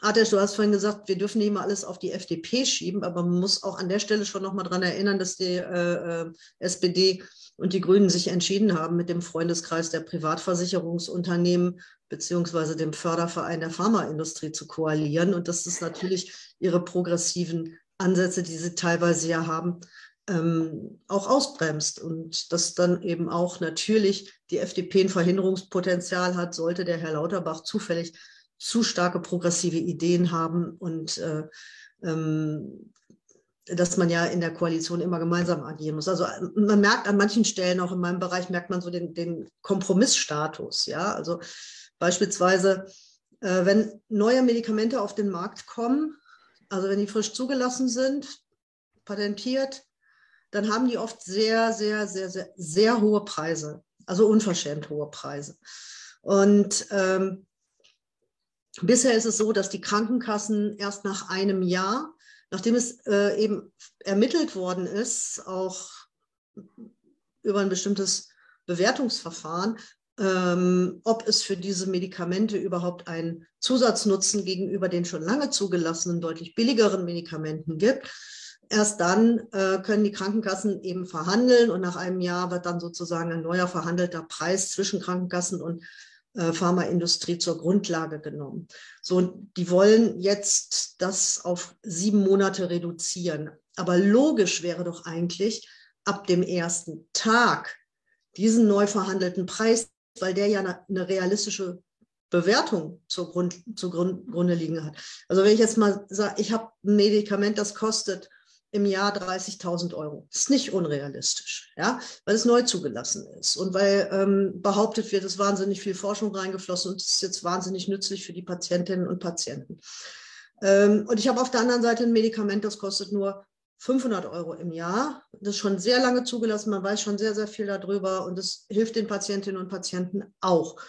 Atesh, du hast vorhin gesagt, wir dürfen nicht immer alles auf die FDP schieben, aber man muss auch an der Stelle schon nochmal daran erinnern, dass die äh, äh SPD und die Grünen sich entschieden haben, mit dem Freundeskreis der Privatversicherungsunternehmen beziehungsweise dem Förderverein der Pharmaindustrie zu koalieren. Und das ist natürlich ihre progressiven Ansätze, die sie teilweise ja haben, ähm, auch ausbremst. Und dass dann eben auch natürlich die FDP ein Verhinderungspotenzial hat, sollte der Herr Lauterbach zufällig zu starke progressive Ideen haben und äh, ähm, dass man ja in der Koalition immer gemeinsam agieren muss. Also man merkt an manchen Stellen, auch in meinem Bereich, merkt man so den, den Kompromissstatus. Ja, also beispielsweise, äh, wenn neue Medikamente auf den Markt kommen, also wenn die frisch zugelassen sind, patentiert, dann haben die oft sehr, sehr, sehr, sehr, sehr hohe Preise, also unverschämt hohe Preise. Und ähm, bisher ist es so, dass die Krankenkassen erst nach einem Jahr nachdem es äh, eben ermittelt worden ist, auch über ein bestimmtes Bewertungsverfahren, ähm, ob es für diese Medikamente überhaupt einen Zusatznutzen gegenüber den schon lange zugelassenen, deutlich billigeren Medikamenten gibt. Erst dann äh, können die Krankenkassen eben verhandeln und nach einem Jahr wird dann sozusagen ein neuer verhandelter Preis zwischen Krankenkassen und Pharmaindustrie zur Grundlage genommen. So, die wollen jetzt das auf sieben Monate reduzieren. Aber logisch wäre doch eigentlich, ab dem ersten Tag diesen neu verhandelten Preis, weil der ja eine, realistische Bewertung zur Grund, zugrunde liegen hat. Also wenn ich jetzt mal sage, ich habe ein Medikament, das kostet im Jahr 30.000 Euro. Das ist nicht unrealistisch, ja, weil es neu zugelassen ist und weil ähm, behauptet wird, es wahnsinnig viel Forschung reingeflossen und es ist jetzt wahnsinnig nützlich für die Patientinnen und Patienten. Ähm, und ich habe auf der anderen Seite ein Medikament, das kostet nur 500 Euro im Jahr. Das ist schon sehr lange zugelassen, man weiß schon sehr, sehr viel darüber und es hilft den Patientinnen und Patienten auch.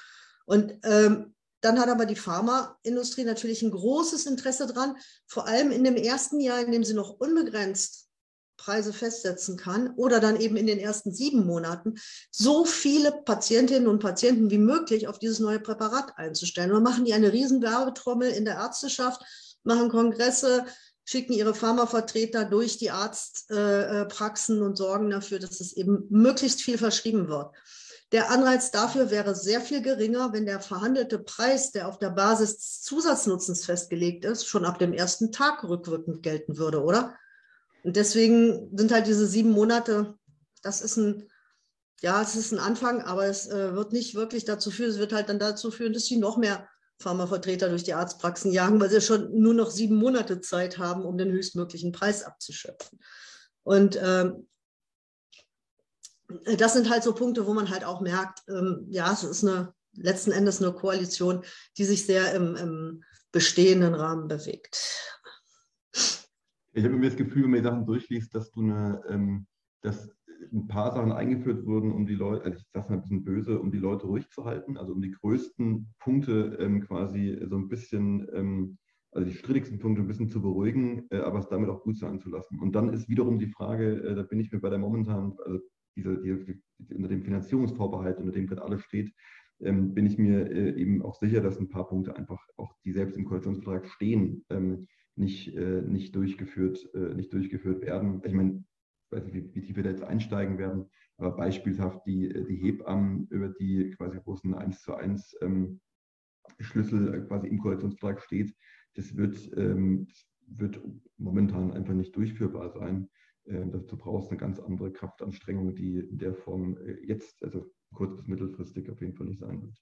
Und ähm, dann hat aber die Pharmaindustrie natürlich ein großes Interesse dran, vor allem in dem ersten Jahr, in dem sie noch unbegrenzt Preise festsetzen kann oder dann eben in den ersten sieben Monaten so viele Patientinnen und Patienten wie möglich auf dieses neue Präparat einzustellen. Und machen die eine riesen Werbetrommel in der Ärzteschaft, machen Kongresse, schicken ihre Pharmavertreter durch die Arztpraxen äh, und sorgen dafür, dass es eben möglichst viel verschrieben wird. Der Anreiz dafür wäre sehr viel geringer, wenn der verhandelte Preis, der auf der Basis des Zusatznutzens festgelegt ist, schon ab dem ersten Tag rückwirkend gelten würde, oder? Und deswegen sind halt diese sieben Monate, das ist ein, ja, es ist ein Anfang, aber es äh, wird nicht wirklich dazu führen, es wird halt dann dazu führen, dass sie noch mehr Pharmavertreter durch die Arztpraxen jagen, weil sie schon nur noch sieben Monate Zeit haben, um den höchstmöglichen Preis abzuschöpfen. Und ähm, das sind halt so Punkte, wo man halt auch merkt, ähm, ja, es ist eine letzten Endes eine Koalition, die sich sehr im, im bestehenden Rahmen bewegt. Ich habe immer das Gefühl, wenn man die Sachen durchliest, dass du eine, ähm, dass ein paar Sachen eingeführt wurden, um die Leute, also ich sage mal ein bisschen böse, um die Leute ruhig zu halten, also um die größten Punkte ähm, quasi so ein bisschen, ähm, also die strittigsten Punkte ein bisschen zu beruhigen, äh, aber es damit auch gut sein zu lassen. Und dann ist wiederum die Frage, äh, da bin ich mir bei der momentanen, also diese, diese, unter dem Finanzierungsvorbehalt, unter dem gerade alles steht, ähm, bin ich mir äh, eben auch sicher, dass ein paar Punkte einfach auch, die selbst im Koalitionsvertrag stehen, ähm, nicht, äh, nicht, durchgeführt, äh, nicht durchgeführt werden. Ich meine, ich weiß nicht, wie, wie tief wir da jetzt einsteigen werden, aber beispielhaft die, äh, die Hebammen, über die quasi ein 1 zu 1 ähm, Schlüssel äh, quasi im Koalitionsvertrag steht, das wird, ähm, wird momentan einfach nicht durchführbar sein. Äh, dazu brauchst du eine ganz andere Kraftanstrengung, die in der Form äh, jetzt, also kurz- bis mittelfristig auf jeden Fall nicht sein wird.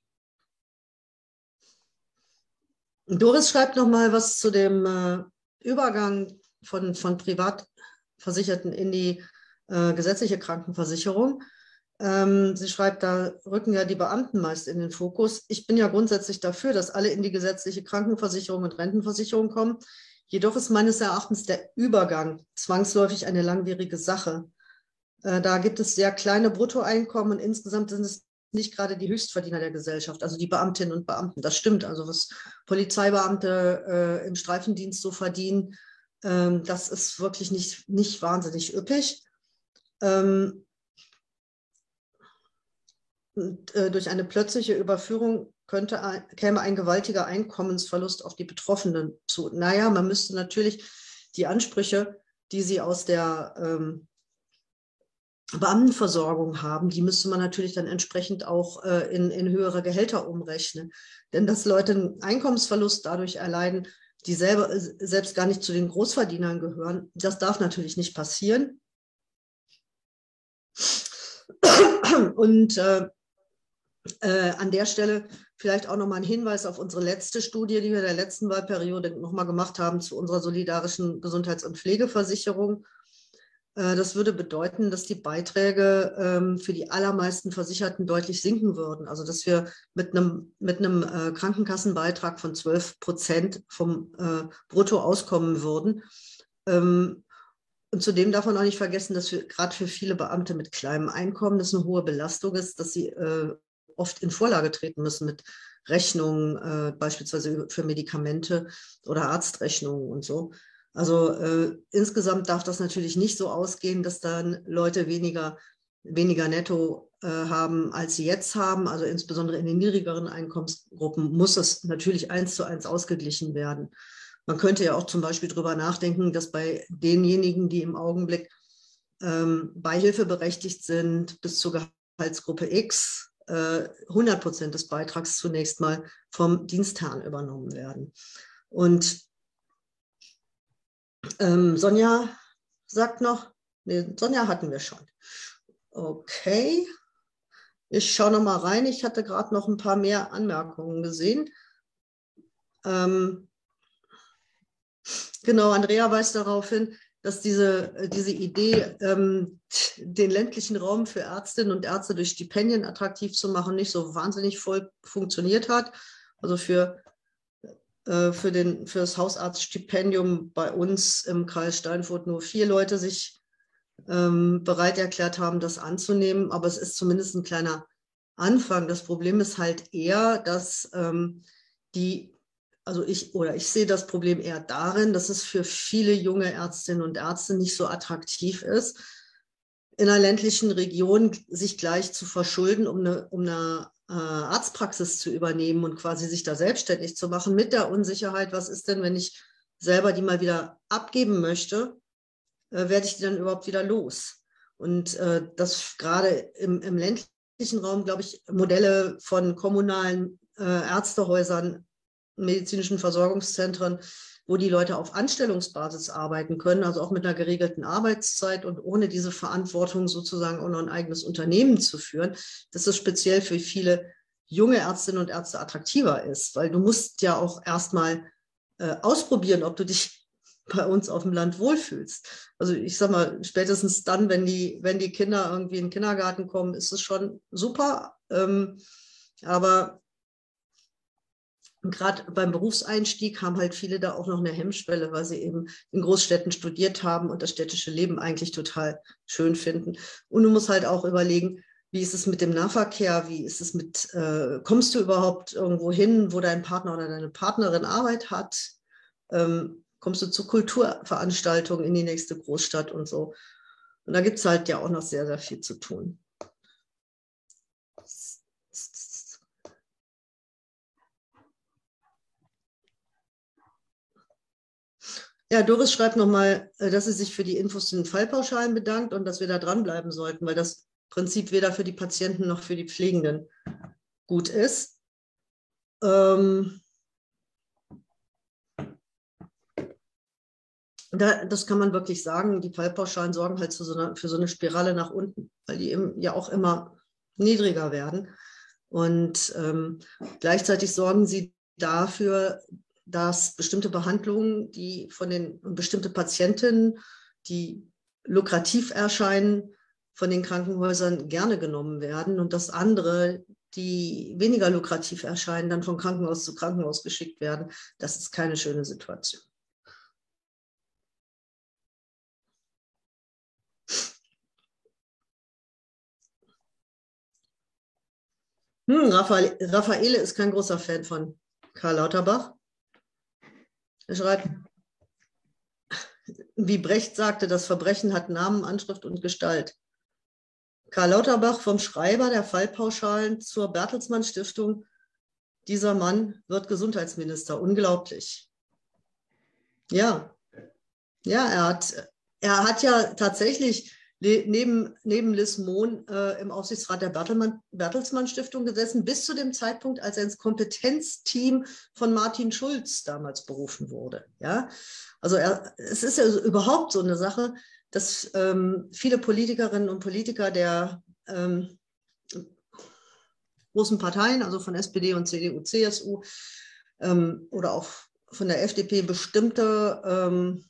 Doris schreibt nochmal was zu dem äh, Übergang von, von Privatversicherten in die äh, gesetzliche Krankenversicherung. Ähm, sie schreibt, da rücken ja die Beamten meist in den Fokus. Ich bin ja grundsätzlich dafür, dass alle in die gesetzliche Krankenversicherung und Rentenversicherung kommen. Jedoch ist meines Erachtens der Übergang zwangsläufig eine langwierige Sache. Äh, da gibt es sehr kleine Bruttoeinkommen und insgesamt sind es nicht gerade die Höchstverdiener der Gesellschaft, also die Beamtinnen und Beamten. Das stimmt. Also was Polizeibeamte äh, im Streifendienst so verdienen, ähm, das ist wirklich nicht, nicht wahnsinnig üppig. Ähm, und, äh, durch eine plötzliche Überführung könnte, käme ein gewaltiger Einkommensverlust auf die Betroffenen zu. Naja, man müsste natürlich die Ansprüche, die sie aus der ähm, Beamtenversorgung haben, die müsste man natürlich dann entsprechend auch äh, in, in höhere Gehälter umrechnen. Denn dass Leute einen Einkommensverlust dadurch erleiden, die selber, äh, selbst gar nicht zu den Großverdienern gehören, das darf natürlich nicht passieren. Und äh, äh, an der Stelle vielleicht auch nochmal ein Hinweis auf unsere letzte Studie, die wir in der letzten Wahlperiode nochmal gemacht haben zu unserer solidarischen Gesundheits- und Pflegeversicherung. Äh, das würde bedeuten, dass die Beiträge ähm, für die allermeisten Versicherten deutlich sinken würden. Also dass wir mit einem, mit einem äh, Krankenkassenbeitrag von 12 Prozent vom äh, Brutto auskommen würden. Ähm, und zudem darf man auch nicht vergessen, dass gerade für viele Beamte mit kleinem Einkommen das eine hohe Belastung ist, dass sie oft in Vorlage treten müssen mit Rechnungen, äh, beispielsweise für Medikamente oder Arztrechnungen und so. Also äh, insgesamt darf das natürlich nicht so ausgehen, dass dann Leute weniger, weniger netto äh, haben, als sie jetzt haben, also insbesondere in den niedrigeren Einkommensgruppen, muss das natürlich eins zu eins ausgeglichen werden. Man könnte ja auch zum Beispiel darüber nachdenken, dass bei denjenigen, die im Augenblick ähm, beihilfeberechtigt sind, bis zur Gehaltsgruppe X, 100 Prozent des Beitrags zunächst mal vom Dienstherrn übernommen werden. Und ähm, Sonja sagt noch, nee, Sonja hatten wir schon. Okay, ich schaue noch mal rein. Ich hatte gerade noch ein paar mehr Anmerkungen gesehen. Ähm, genau, Andrea weist darauf hin, dass diese, äh, diese Idee, ähm, den ländlichen Raum für Ärztinnen und Ärzte durch Stipendien attraktiv zu machen, nicht so wahnsinnig voll funktioniert hat. Also für, äh, für, den, für das Hausarztstipendium bei uns im Kreis Steinfurt nur vier Leute sich ähm, bereit erklärt haben, das anzunehmen. Aber es ist zumindest ein kleiner Anfang. Das Problem ist halt eher, dass ähm, die also ich oder ich sehe das Problem eher darin, dass es für viele junge Ärztinnen und Ärzte nicht so attraktiv ist, in einer ländlichen Region sich gleich zu verschulden, um eine, um eine äh, Arztpraxis zu übernehmen und quasi sich da selbstständig zu machen, mit der Unsicherheit, was ist denn, wenn ich selber die mal wieder abgeben möchte, äh, werde ich die dann überhaupt wieder los? Und äh, das gerade im, im ländlichen Raum, glaube ich, Modelle von kommunalen äh, Ärztehäusern medizinischen Versorgungszentren, wo die Leute auf Anstellungsbasis arbeiten können, also auch mit einer geregelten Arbeitszeit und ohne diese Verantwortung sozusagen auch noch ein eigenes Unternehmen zu führen, dass es speziell für viele junge Ärztinnen und Ärzte attraktiver ist, weil du musst ja auch erstmal äh, ausprobieren, ob du dich [laughs] bei uns auf dem Land wohlfühlst. Also ich sag mal, spätestens dann, wenn die, wenn die Kinder irgendwie in den Kindergarten kommen, ist es schon super. Ähm, aber und gerade beim Berufseinstieg haben halt viele da auch noch eine Hemmschwelle, weil sie eben in Großstädten studiert haben und das städtische Leben eigentlich total schön finden. Und du musst halt auch überlegen, wie ist es mit dem Nahverkehr? Wie ist es mit, äh, kommst du überhaupt irgendwo hin, wo dein Partner oder deine Partnerin Arbeit hat? Ähm, kommst du zu Kulturveranstaltungen in die nächste Großstadt und so? Und da gibt es halt ja auch noch sehr, sehr viel zu tun. Ja, Doris schreibt nochmal, äh, dass sie sich für die Infos zu den Fallpauschalen bedankt und dass wir da dranbleiben sollten, weil das Prinzip weder für die Patienten noch für die Pflegenden gut ist. Ähm, da, das kann man wirklich sagen. Die Fallpauschalen sorgen halt so eine, für so eine Spirale nach unten, weil die ja auch immer niedriger werden. Und ähm, gleichzeitig sorgen sie dafür, dass bestimmte Behandlungen, die von den bestimmte Patientinnen, die lukrativ erscheinen, von den Krankenhäusern gerne genommen werden und dass andere, die weniger lukrativ erscheinen, dann von Krankenhaus zu Krankenhaus geschickt werden. Das ist keine schöne Situation. Hm, Raphael, Raffaele ist kein großer Fan von Karl Lauterbach. Er schreibt, wie Brecht sagte, das Verbrechen hat Namen, Anschrift und Gestalt. Karl Lauterbach vom Schreiber der Fallpauschalen zur Bertelsmann Stiftung. Dieser Mann wird Gesundheitsminister. Unglaublich. Ja, ja, er hat, er hat ja tatsächlich neben, neben Liz Mohn äh, im Aufsichtsrat der Bertelmann, Bertelsmann Stiftung gesessen, bis zu dem Zeitpunkt, als er ins Kompetenzteam von Martin Schulz damals berufen wurde. Ja? Also er, es ist ja überhaupt so eine Sache, dass ähm, viele Politikerinnen und Politiker der ähm, großen Parteien, also von SPD und CDU, CSU ähm, oder auch von der FDP bestimmte ähm,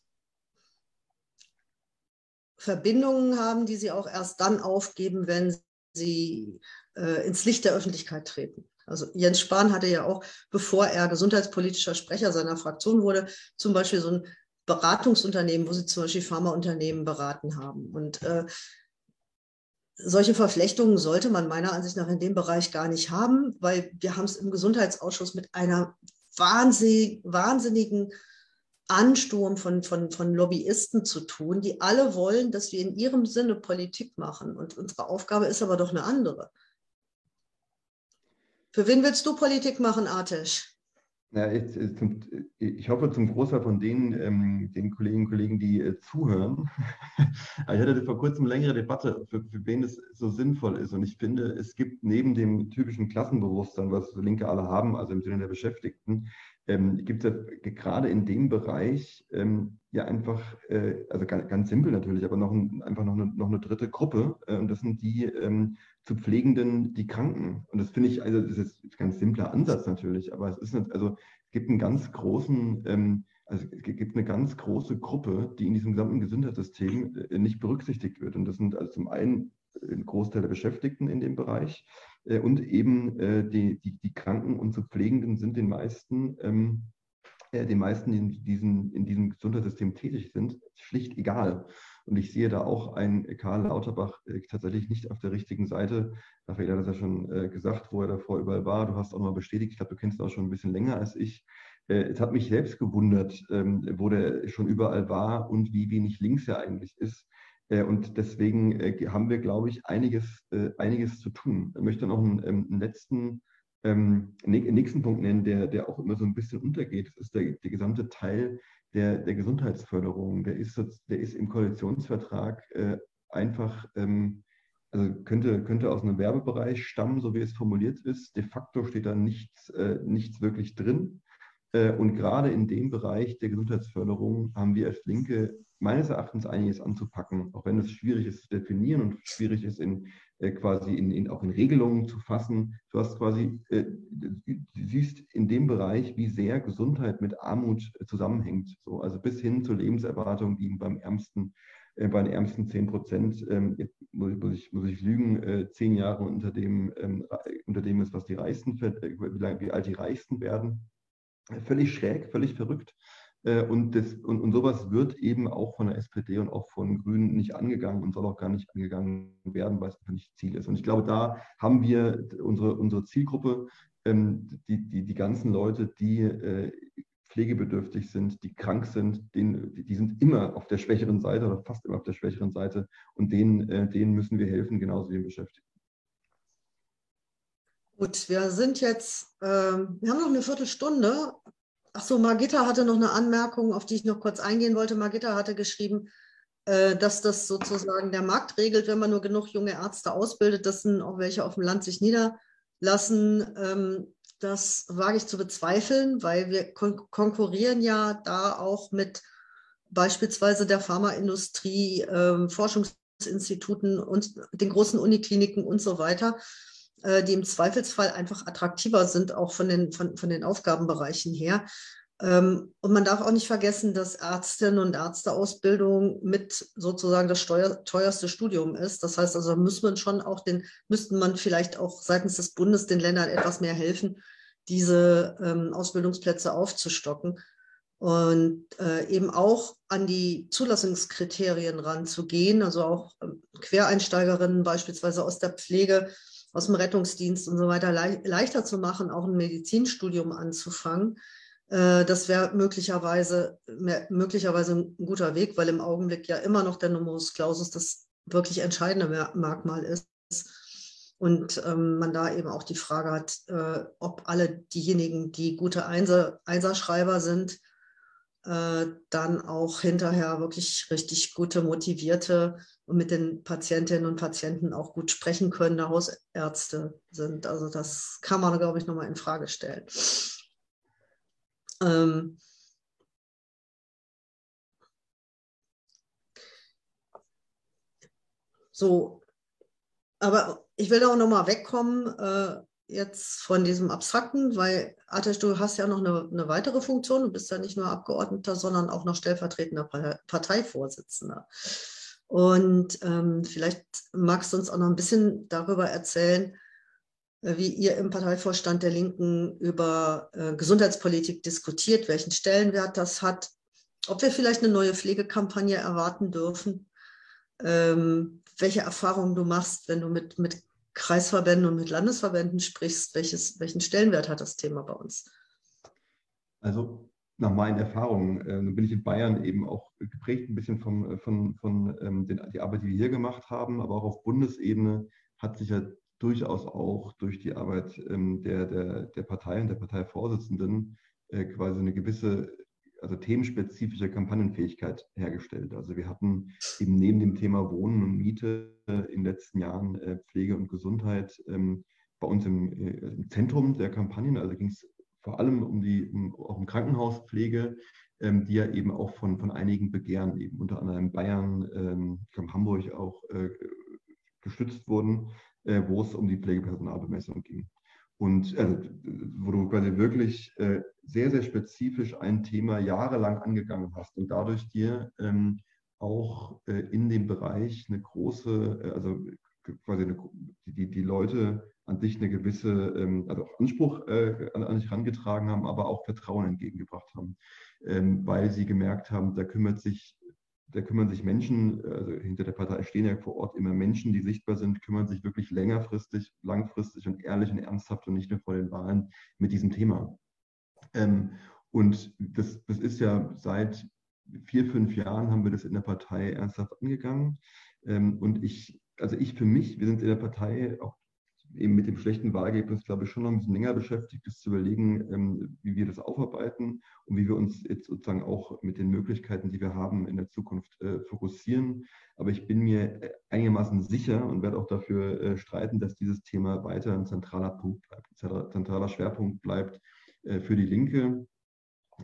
Verbindungen haben, die sie auch erst dann aufgeben, wenn sie äh, ins Licht der Öffentlichkeit treten. Also Jens Spahn hatte ja auch, bevor er gesundheitspolitischer Sprecher seiner Fraktion wurde, zum Beispiel so ein Beratungsunternehmen, wo sie zum Beispiel Pharmaunternehmen beraten haben. Und äh, solche Verflechtungen sollte man meiner Ansicht nach in dem Bereich gar nicht haben, weil wir haben es im Gesundheitsausschuss mit einer wahnsinnigen Ansturm von, von, von Lobbyisten zu tun, die alle wollen, dass wir in ihrem Sinne Politik machen. Und unsere Aufgabe ist aber doch eine andere. Für wen willst du Politik machen, Artisch? Ja, ich, ich, hoffe zum Großteil von den, ähm, den Kolleginnen und Kollegen, die äh, zuhören. [laughs] ich hatte vor kurzem längere Debatte, für, für, wen es so sinnvoll ist. Und ich finde, es gibt neben dem typischen Klassenbewusstsein, was Linke alle haben, also im Sinne der Beschäftigten, ähm, gibt es ja gerade in dem Bereich ähm, ja einfach, äh, also ganz, ganz, simpel natürlich, aber noch ein, einfach noch eine, noch eine dritte Gruppe. Äh, und das sind die ähm, zu Pflegenden, die Kranken. Und das finde ich, also das ist ein ganz simpler Ansatz natürlich, aber es ist also es gibt einen ganz großen, ähm, also es gibt eine ganz große Gruppe, die in diesem gesamten Gesundheitssystem äh, nicht berücksichtigt wird. Und das sind also zum einen ein Großteil der Beschäftigten in dem Bereich, äh, und eben äh, die, die, die Kranken und zu Pflegenden sind den meisten, ähm, äh, den meisten, die in, diesen, in diesem Gesundheitssystem tätig sind, schlicht egal. Und ich sehe da auch einen Karl Lauterbach tatsächlich nicht auf der richtigen Seite. Raphael hat das ja schon gesagt, wo er davor überall war. Du hast auch mal bestätigt, ich glaube, du kennst ihn auch schon ein bisschen länger als ich. Es hat mich selbst gewundert, ähm, wo der schon überall war und wie wenig links er eigentlich ist. Äh, und deswegen äh, haben wir, glaube ich, einiges, äh, einiges zu tun. Ich möchte noch einen, ähm, letzten, ähm, nächsten Punkt nennen, der, der auch immer so ein bisschen untergeht. Das ist der, der gesamte Teil der, der Gesundheitsförderung. Der ist, der ist im Koalitionsvertrag einfach, ähm, also könnte, könnte aus einem Werbebereich stammen, so wie es formuliert ist. De facto steht da nichts, nichts wirklich drin. Und gerade in dem Bereich der Gesundheitsförderung haben wir als Linke meines Erachtens einiges anzupacken, auch wenn es schwierig ist zu definieren und schwierig ist, in, äh, quasi in, in, auch in Regelungen zu fassen. Du hast quasi, äh, du siehst in dem Bereich, wie sehr Gesundheit mit Armut äh, zusammenhängt. So, also bis hin zur Lebenserwartung, die beim ärmsten, äh, bei den ärmsten 10 Prozent, ähm, muss, muss, ich, muss ich lügen, äh, zehn Jahre unter dem, ähm, unter dem ist, was die Reichsten, äh, wie alt die Reichsten werden. Völlig schräg, völlig verrückt. Äh, und, das, und, und sowas wird eben auch von der SPD und auch von Grünen nicht angegangen und soll auch gar nicht angegangen werden, weil es einfach nicht Ziel ist. Und ich glaube, da haben wir unsere, unsere Zielgruppe, ähm, die, die, die ganzen Leute, die äh, pflegebedürftig sind, die krank sind, denen, die sind immer auf der schwächeren Seite oder fast immer auf der schwächeren Seite. Und denen, äh, denen müssen wir helfen, genauso wie den Beschäftigten. Gut, wir sind jetzt, äh, wir haben noch eine Viertelstunde. Achso, Margitta hatte noch eine Anmerkung, auf die ich noch kurz eingehen wollte. Margitta hatte geschrieben, äh, dass das sozusagen der Markt regelt, wenn man nur genug junge Ärzte ausbildet, dass auch welche auf dem Land sich niederlassen. Ähm, das wage ich zu bezweifeln, weil wir kon konkurrieren ja da auch mit beispielsweise der Pharmaindustrie, ähm, Forschungsinstituten und den großen Unikliniken und so weiter. Äh, die im Zweifelsfall einfach attraktiver sind, auch von den, von, von den Aufgabenbereichen her. Ähm, und man darf auch nicht vergessen, dass Ärztinnen und Ärzteausbildung mit sozusagen das steuer, teuerste Studium ist. Das heißt also, müssen wir schon auch den, müssten man vielleicht auch seitens des Bundes den Ländern etwas mehr helfen, diese ähm, Ausbildungsplätze aufzustocken und äh, eben auch an die Zulassungskriterien ranzugehen, also auch ähm, Quereinsteigerinnen beispielsweise aus der Pflege aus dem Rettungsdienst und so weiter le leichter zu machen, auch ein Medizinstudium anzufangen. Äh, das wäre möglicherweise, möglicherweise ein guter Weg, weil im Augenblick ja immer noch der Numerus Clausus das wirklich entscheidende Merkmal ist. Und ähm, man da eben auch die Frage hat, äh, ob alle diejenigen, die gute Einser Einserschreiber sind, äh, dann auch hinterher wirklich richtig gute, motivierte und mit den Patientinnen und Patienten auch gut sprechen können, Hausärzte sind. Also das kann man, glaube ich, nochmal in Frage stellen. Ähm, so, aber ich will auch nochmal wegkommen. Äh, jetzt von diesem Abstrakten, weil Atesh, du hast ja noch eine, eine, weitere Funktion. Du bist ja nicht nur Abgeordneter, sondern auch noch stellvertretender Parteivorsitzender. Und ähm, vielleicht magst du uns auch noch ein bisschen darüber erzählen, äh, wie ihr im Parteivorstand der Linken über äh, Gesundheitspolitik diskutiert, welchen Stellenwert das hat, ob wir vielleicht eine neue Pflegekampagne erwarten dürfen, ähm, welche Erfahrungen du machst, wenn du mit, mit Kreisverbänden und mit Landesverbänden sprichst, welches, welchen Stellenwert hat das Thema bei uns? Also nach meinen Erfahrungen, äh, bin ich in Bayern eben auch geprägt ein bisschen vom, von, von ähm, den, die Arbeit, die wir hier gemacht haben, aber auch auf Bundesebene hat sich ja durchaus auch durch die Arbeit ähm, der, der, der Partei und der Parteivorsitzenden äh, quasi eine gewisse, also themenspezifische Kampagnenfähigkeit hergestellt. Also wir hatten eben neben dem Thema Wohnen und Miete in den letzten Jahren äh, Pflege und Gesundheit ähm, bei uns im, äh, im, Zentrum der Kampagnen. Also ging es vor allem um die, auch um Krankenhauspflege, ähm, die ja eben auch von, von einigen Begehren, eben unter anderem Bayern, ähm, ich glaube Hamburg auch äh, gestützt wurden, wo es um die Pflegepersonalbemessung ging. Und also, wo du quasi wirklich äh, sehr, sehr spezifisch ein Thema jahrelang angegangen hast und dadurch dir ähm, auch äh, in dem Bereich eine große, äh, also quasi eine, die, die Leute an sich eine gewisse, ähm, also auch Anspruch äh, an, an sich herangetragen haben, aber auch Vertrauen entgegengebracht haben, ähm, weil sie gemerkt haben, da kümmert sich da kümmern sich Menschen, also hinter der Partei stehen ja vor Ort immer Menschen, die sichtbar sind, kümmern sich wirklich längerfristig, langfristig und ehrlich und ernsthaft und nicht nur vor den Wahlen mit diesem Thema. Ähm, und das, das ist ja seit vier, fünf Jahren haben wir das in der Partei ernsthaft angegangen. Ähm, und ich, also ich für mich, wir sind in der Partei auch eben mit dem schlechten Wahlergebnis, glaube ich, schon noch ein bisschen länger beschäftigt, ist zu überlegen, ähm, wie wir das aufarbeiten und wie wir uns jetzt sozusagen auch mit den Möglichkeiten, die wir haben, in der Zukunft äh, fokussieren. Aber ich bin mir äh, einigermaßen sicher und werde auch dafür äh, streiten, dass dieses Thema weiter ein zentraler Punkt bleibt, ein zentraler Schwerpunkt bleibt für die Linke.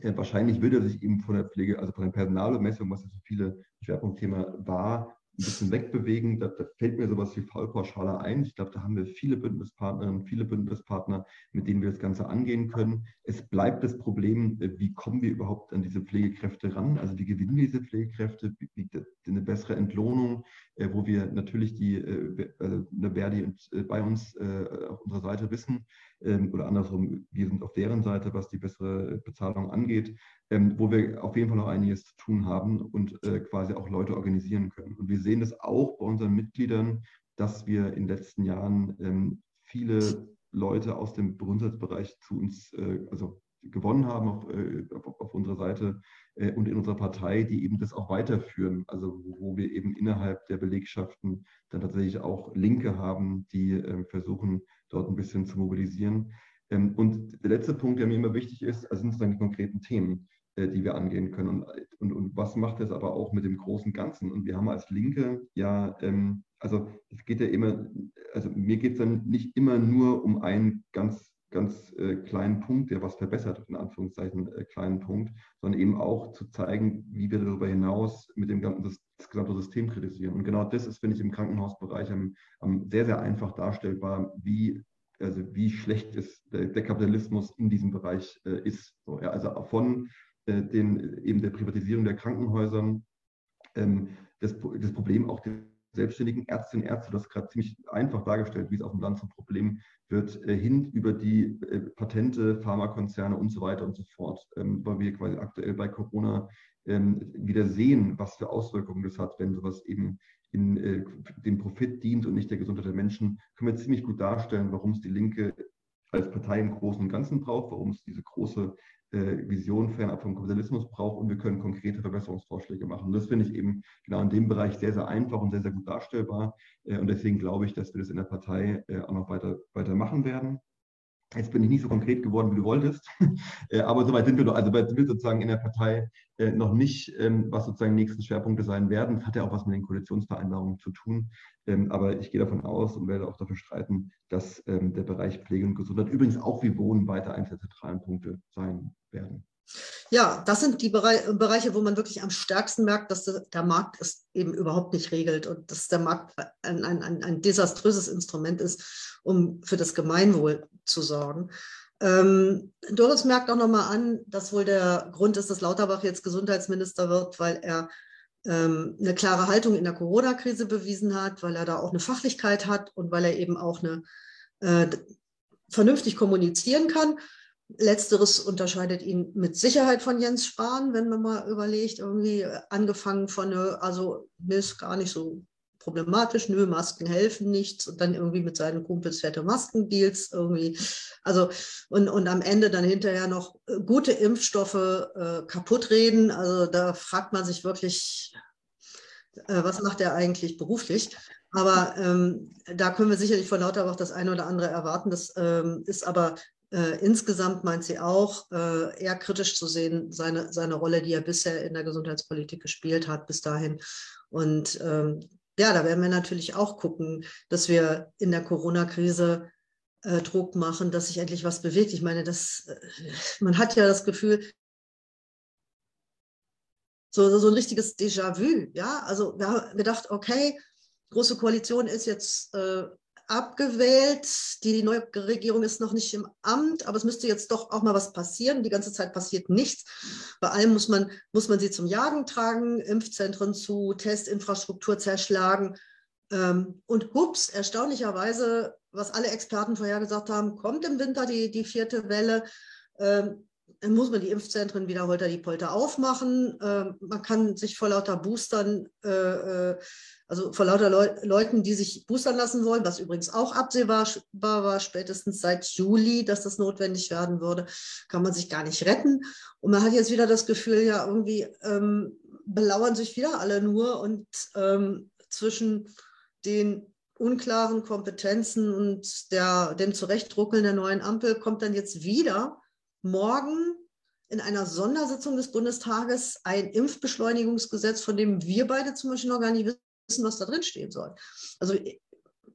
Wahrscheinlich würde er sich eben von der Pflege, also von der Personalbemessung, was ja für viele Schwerpunktthema war, ein bisschen wegbewegen. Da, da, fällt mir sowas wie Fallpauschale ein. Ich glaube, da haben wir viele Bündnispartnerinnen, viele Bündnispartner, mit denen wir das Ganze angehen können. Es bleibt das Problem, äh, wie kommen wir überhaupt an diese Pflegekräfte ran? Also wie gewinnen wir diese Pflegekräfte? Wie, eine bessere Entlohnung, äh, wo wir natürlich die äh, also Verdi und äh, bei uns äh, auf unserer Seite wissen, oder andersrum, wir sind auf deren Seite, was die bessere Bezahlung angeht ähm, wo wir auf jeden Fall noch einiges zu tun haben und äh, quasi auch Leute organisieren können. Und wir sehen das auch bei unseren Mitgliedern, dass wir in den letzten Jahren ähm, viele Leute aus dem Grundsatzbereich zu uns, äh, also gewonnen haben auf, äh, auf, auf unserer Seite äh, und in unserer Partei, die eben das auch weiterführen. Also wo wir eben innerhalb der Belegschaften dann tatsächlich auch Linke haben, die äh, versuchen, dort ein bisschen zu mobilisieren. Ähm, und der letzte Punkt, der mir immer wichtig ist, also sind sozusagen die konkreten Themen. Äh, die wir angehen können. Und, und, und was macht das aber auch mit dem großen Ganzen? Und wir haben als Linke ja, ähm, also es geht ja immer, also mir geht es dann nicht immer nur um einen ganz ganz äh, kleinen Punkt, der was verbessert, in Anführungszeichen äh, kleinen Punkt, sondern eben auch zu zeigen, wie wir darüber hinaus mit dem ganzen das, das gesamte System kritisieren. Und genau das ist, finde ich, im Krankenhausbereich am, am sehr, sehr einfach darstellbar, wie also wie schlecht ist der, der Kapitalismus in diesem Bereich äh, ist. So, ja, also von äh, den, eben der Privatisierung der Krankenhäusern, ähm, das, das Problem auch der selbstständigen Ärztinnen und Ärzte, das gerade ziemlich einfach dargestellt, wie es auf dem Land zum Problem wird, äh, hin über die äh, Patente, Pharmakonzerne und so weiter und so fort, ähm, weil wir quasi aktuell bei Corona ähm, wieder sehen, was für Auswirkungen das hat, wenn sowas eben in äh, dem Profit dient und nicht der Gesundheit der Menschen, können wir ziemlich gut darstellen, warum es die Linke als Partei im Großen und Ganzen braucht, warum es diese große äh, Vision fernab vom Kapitalismus braucht und wir können konkrete Verbesserungsvorschläge machen. Und das finde ich eben genau in dem Bereich sehr, sehr einfach und sehr, sehr gut darstellbar. Äh, und deswegen glaube ich, dass wir das in der Partei äh, auch noch weiter, weiter machen werden. Jetzt bin ich nicht so konkret geworden, wie du wolltest, [laughs] äh, aber soweit sind wir noch. Also wir sozusagen in der Partei äh, noch nicht, ähm, was sozusagen die nächsten Schwerpunkte sein werden. Das hat ja auch was mit den Koalitionsvereinbarungen zu tun. Ähm, aber ich gehe davon aus und werde auch dafür streiten, dass ähm, der Bereich Pflege und Gesundheit übrigens auch wie Wohnen weiter eines der zentralen Punkte sein werden. Ja, das sind die Bereiche, wo man wirklich am stärksten merkt, dass der Markt es eben überhaupt nicht regelt und dass der Markt ein, ein, ein, desaströses Instrument ist, um für das Gemeinwohl zu sorgen. Ähm, Doris merkt auch nochmal an, dass wohl der Grund ist, dass Lauterbach jetzt Gesundheitsminister wird, weil er ähm, eine klare Haltung in der Corona-Krise bewiesen hat, weil er da auch eine Fachlichkeit hat und weil er eben auch eine äh, vernünftig kommunizieren kann. Letzteres unterscheidet ihn mit Sicherheit von Jens Spahn, wenn man mal überlegt, irgendwie angefangen von, eine, also ist gar nicht so problematisch, nö, Masken helfen nichts und dann irgendwie mit seinen Kumpels fette Maskendeals irgendwie. Also und, und am Ende dann hinterher noch äh, gute Impfstoffe äh, kaputt reden. Also da fragt man sich wirklich, äh, was macht er eigentlich beruflich? Aber ähm, da können wir sicherlich von Lauterbach das eine oder andere erwarten. Das ähm, ist aber äh, insgesamt meint sie auch, äh, eher kritisch zu sehen, seine, seine Rolle, die er bisher in der Gesundheitspolitik gespielt hat, bis dahin. Und ähm, ja, da werden wir natürlich auch gucken, dass wir in der Corona-Krise äh, Druck machen, dass sich endlich was bewegt. Ich meine, das, äh, man hat ja das Gefühl, so, so ein richtiges Déjà-vu. Ja, also wir haben gedacht, okay, Große Koalition ist jetzt äh, abgewählt. Die neue Regierung ist noch nicht im Amt, aber es müsste jetzt doch auch mal was passieren. Die ganze Zeit passiert nichts. Bei allem muss man, muss man sie zum Jagen tragen, Impfzentren zu, Testinfrastruktur zerschlagen. Ähm, und hups, erstaunlicherweise, was alle Experten vorhergesagt haben, kommt im Winter die, die vierte Welle. Ähm, muss man die Impfzentren wieder holter die Polter aufmachen. Ähm, man kann sich vor lauter Boostern äh, äh also vor lauter Leu Leuten, die sich boostern lassen wollen, was übrigens auch absehbar war, spätestens seit Juli, dass das notwendig werden würde, kann man sich gar nicht retten. Und man hat jetzt wieder das Gefühl, ja, irgendwie ähm, belauern sich wieder alle nur und ähm, zwischen den unklaren Kompetenzen und der, dem Zurechtruckeln der neuen Ampel kommt dann jetzt wieder morgen in einer Sondersitzung des Bundestages ein Impfbeschleunigungsgesetz, von dem wir beide zum Beispiel noch gar nicht wissen, was da drin stehen soll. Also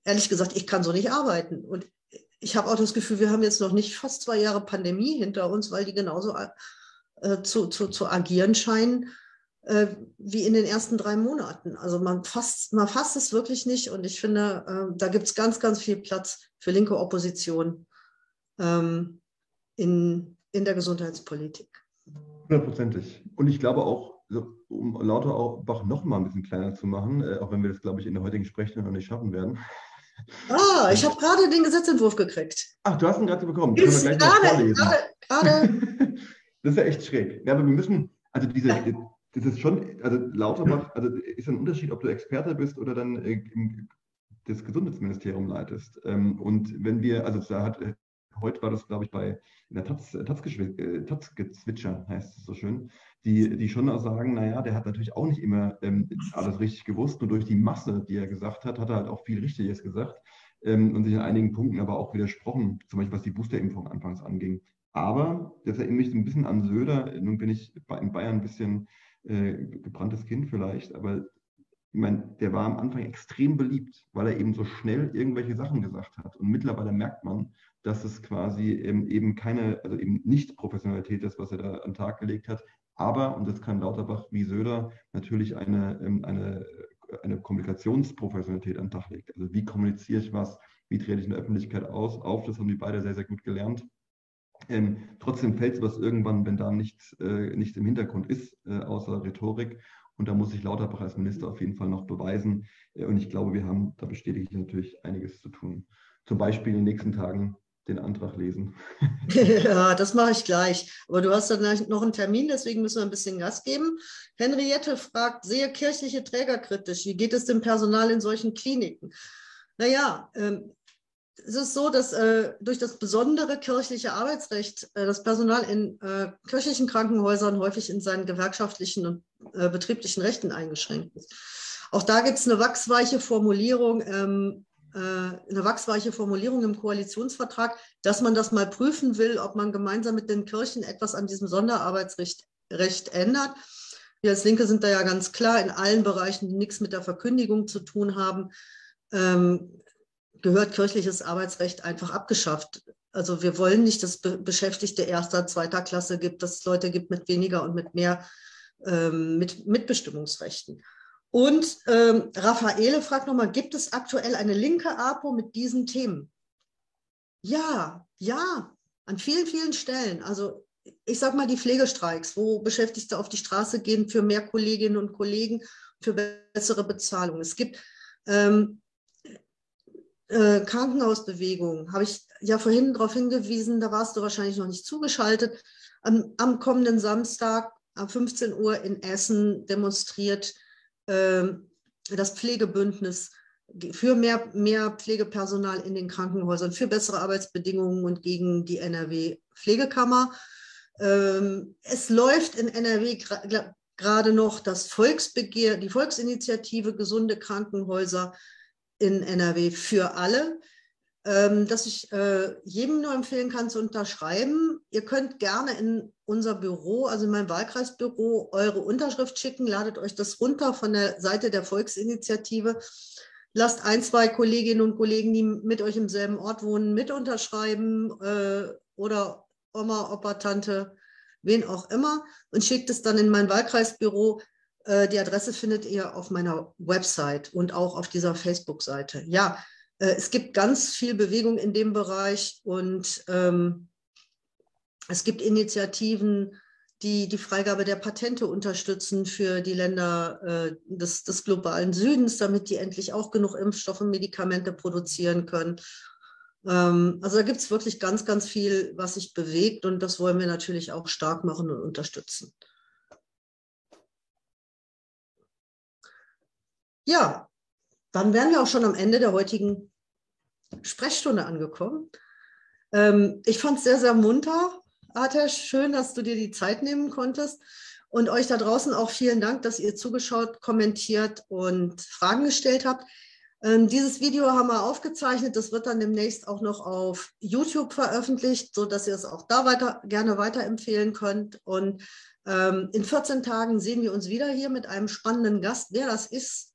ehrlich gesagt, ich kann so nicht arbeiten. Und ich habe auch das Gefühl, wir haben jetzt noch nicht fast zwei Jahre Pandemie hinter uns, weil die genauso äh, zu, zu, zu agieren scheinen äh, wie in den ersten drei Monaten. Also man fasst, man fasst es wirklich nicht. Und ich finde, äh, da gibt es ganz, ganz viel Platz für linke Opposition ähm, in, in der Gesundheitspolitik. Hundertprozentig. Und ich glaube auch, um Lauterbach noch mal ein bisschen kleiner zu machen, äh, auch wenn wir das, glaube ich, in der heutigen Sprechstunde noch nicht schaffen werden. Ah, ich habe gerade den Gesetzentwurf gekriegt. Ach, du hast ihn gerade bekommen. Ist gerade, gerade, gerade. [laughs] das ist ja echt schräg. Ja, aber wir müssen, also diese, das ist schon, also Lauterbach, also ist ein Unterschied, ob du Experte bist oder dann äh, das Gesundheitsministerium leitest. Ähm, und wenn wir, also da hat heute war das, glaube ich, bei in der Taz, äh, Taz gezwitscher, heißt es so schön, die, die schon auch sagen, naja, der hat natürlich auch nicht immer ähm, alles richtig gewusst, nur durch die Masse, die er gesagt hat, hat er halt auch viel Richtiges gesagt ähm, und sich in einigen Punkten aber auch widersprochen, zum Beispiel was die Boosterimpfung anfangs anging. Aber das erinnert mich ein bisschen an Söder, nun bin ich in Bayern ein bisschen äh, gebranntes Kind vielleicht, aber ich meine, der war am Anfang extrem beliebt, weil er eben so schnell irgendwelche Sachen gesagt hat. Und mittlerweile merkt man, dass es quasi eben keine, also eben nicht Professionalität ist, was er da an den Tag gelegt hat. Aber, und das kann Lauterbach wie Söder, natürlich eine, ähm, eine, eine Kommunikationsprofessionalität an den Tag legt. Also wie kommuniziere ich was, wie trete ich in der Öffentlichkeit aus, auf, das haben die beide sehr, sehr gut gelernt. Ähm, trotzdem fällt es was irgendwann, wenn da nichts, äh, nichts im Hintergrund ist, äh, außer Rhetorik. Und da muss sich Lauterbach als Minister auf jeden Fall noch beweisen. Äh, und ich glaube, wir haben, da bestätige ich natürlich einiges zu tun. Zum Beispiel in den nächsten Tagen den Antrag lesen. [laughs] [laughs] ja, das mache ich gleich. Aber du hast dann noch einen Termin, deswegen müssen wir ein bisschen Gas geben. Henriette fragt, sehr kirchliche Träger kritisch. Wie geht es dem Personal in solchen Kliniken? Naja, ähm, es ist so, dass äh, durch das besondere kirchliche Arbeitsrecht äh, das Personal in äh, kirchlichen Krankenhäusern häufig in seinen gewerkschaftlichen und äh, betrieblichen Rechten eingeschränkt ist. Auch da gibt es eine wachsweiche Formulierung ähm, äh, eine wachsweiche Formulierung im Koalitionsvertrag, dass man das mal prüfen will, ob man gemeinsam mit den Kirchen etwas an diesem Sonderarbeitsrecht Recht ändert. Wir als Linke sind da ja ganz klar in allen Bereichen, die nichts mit der Verkündigung zu tun haben, ähm, gehört kirchliches Arbeitsrecht einfach abgeschafft. Also wir wollen nicht, dass Beschäftigte erster, zweiter Klasse gibt, dass es Leute gibt mit weniger und mit mehr ähm, mit Mitbestimmungsrechten. Und ähm, Raffaele fragt nochmal, gibt es aktuell eine linke APO mit diesen Themen? Ja, ja, an vielen, vielen Stellen. Also ich sage mal die Pflegestreiks, wo Beschäftigte auf die Straße gehen für mehr Kolleginnen und Kollegen, für bessere Bezahlung. Es gibt ähm, äh, Krankenhausbewegungen, habe ich ja vorhin darauf hingewiesen, da warst du wahrscheinlich noch nicht zugeschaltet. Am, am kommenden Samstag, ab 15 Uhr in Essen demonstriert das Pflegebündnis für mehr, mehr Pflegepersonal in den Krankenhäusern, für bessere Arbeitsbedingungen und gegen die NRW-Pflegekammer. Ähm, es läuft in NRW gerade noch das Volksbegehr, die Volksinitiative Gesunde Krankenhäuser in NRW für alle, ähm, dass ich äh, jedem nur empfehlen kann zu unterschreiben. Ihr könnt gerne in unser Büro, also in mein Wahlkreisbüro, eure Unterschrift schicken, ladet euch das runter von der Seite der Volksinitiative. Lasst ein, zwei Kolleginnen und Kollegen, die mit euch im selben Ort wohnen, mit unterschreiben äh, oder Oma, Opa, Tante, wen auch immer und schickt es dann in mein Wahlkreisbüro. Äh, die Adresse findet ihr auf meiner Website und auch auf dieser Facebook-Seite. Ja, es gibt ganz viel Bewegung in dem Bereich und ähm, es gibt Initiativen, die die Freigabe der Patente unterstützen für die Länder äh, des, des globalen Südens, damit die endlich auch genug Impfstoffe und Medikamente produzieren können. Ähm, also da gibt es wirklich ganz, ganz viel, was sich bewegt und das wollen wir natürlich auch stark machen und unterstützen. Ja, dann wären wir auch schon am Ende der heutigen Sprechstunde angekommen. Ähm, ich fand es sehr, sehr munter, Atesh. Schön, dass du dir die Zeit nehmen konntest. Und euch da draußen auch vielen Dank, dass ihr zugeschaut, kommentiert und Fragen gestellt habt. Ähm, dieses Video haben wir aufgezeichnet. Das wird dann demnächst auch noch auf YouTube veröffentlicht, sodass ihr es auch da weiter, gerne weiterempfehlen könnt. Und ähm, in 14 Tagen sehen wir uns wieder hier mit einem spannenden Gast. Wer das ist,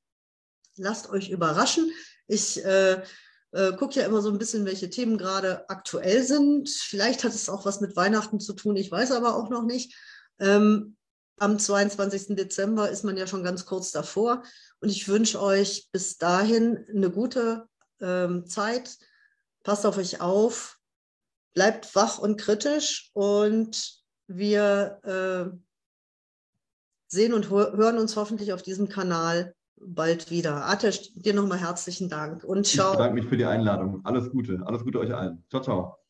lasst euch überraschen. Ich äh, äh, gucke ja immer so ein bisschen, welche Themen gerade aktuell sind. Vielleicht hat es auch was mit Weihnachten zu tun, ich weiß aber auch noch nicht. Ähm, am 22. Dezember ist man ja schon ganz kurz davor. Und ich wünsche euch bis dahin eine gute ähm, Zeit. Passt auf euch auf, bleibt wach und kritisch und wir äh, sehen und hören uns hoffentlich auf diesem Kanal bald wieder. Atesh, dir nochmal herzlichen Dank und ciao. Ich bedanke mich für die Einladung. Alles Gute. Alles Gute euch allen. Ciao, ciao.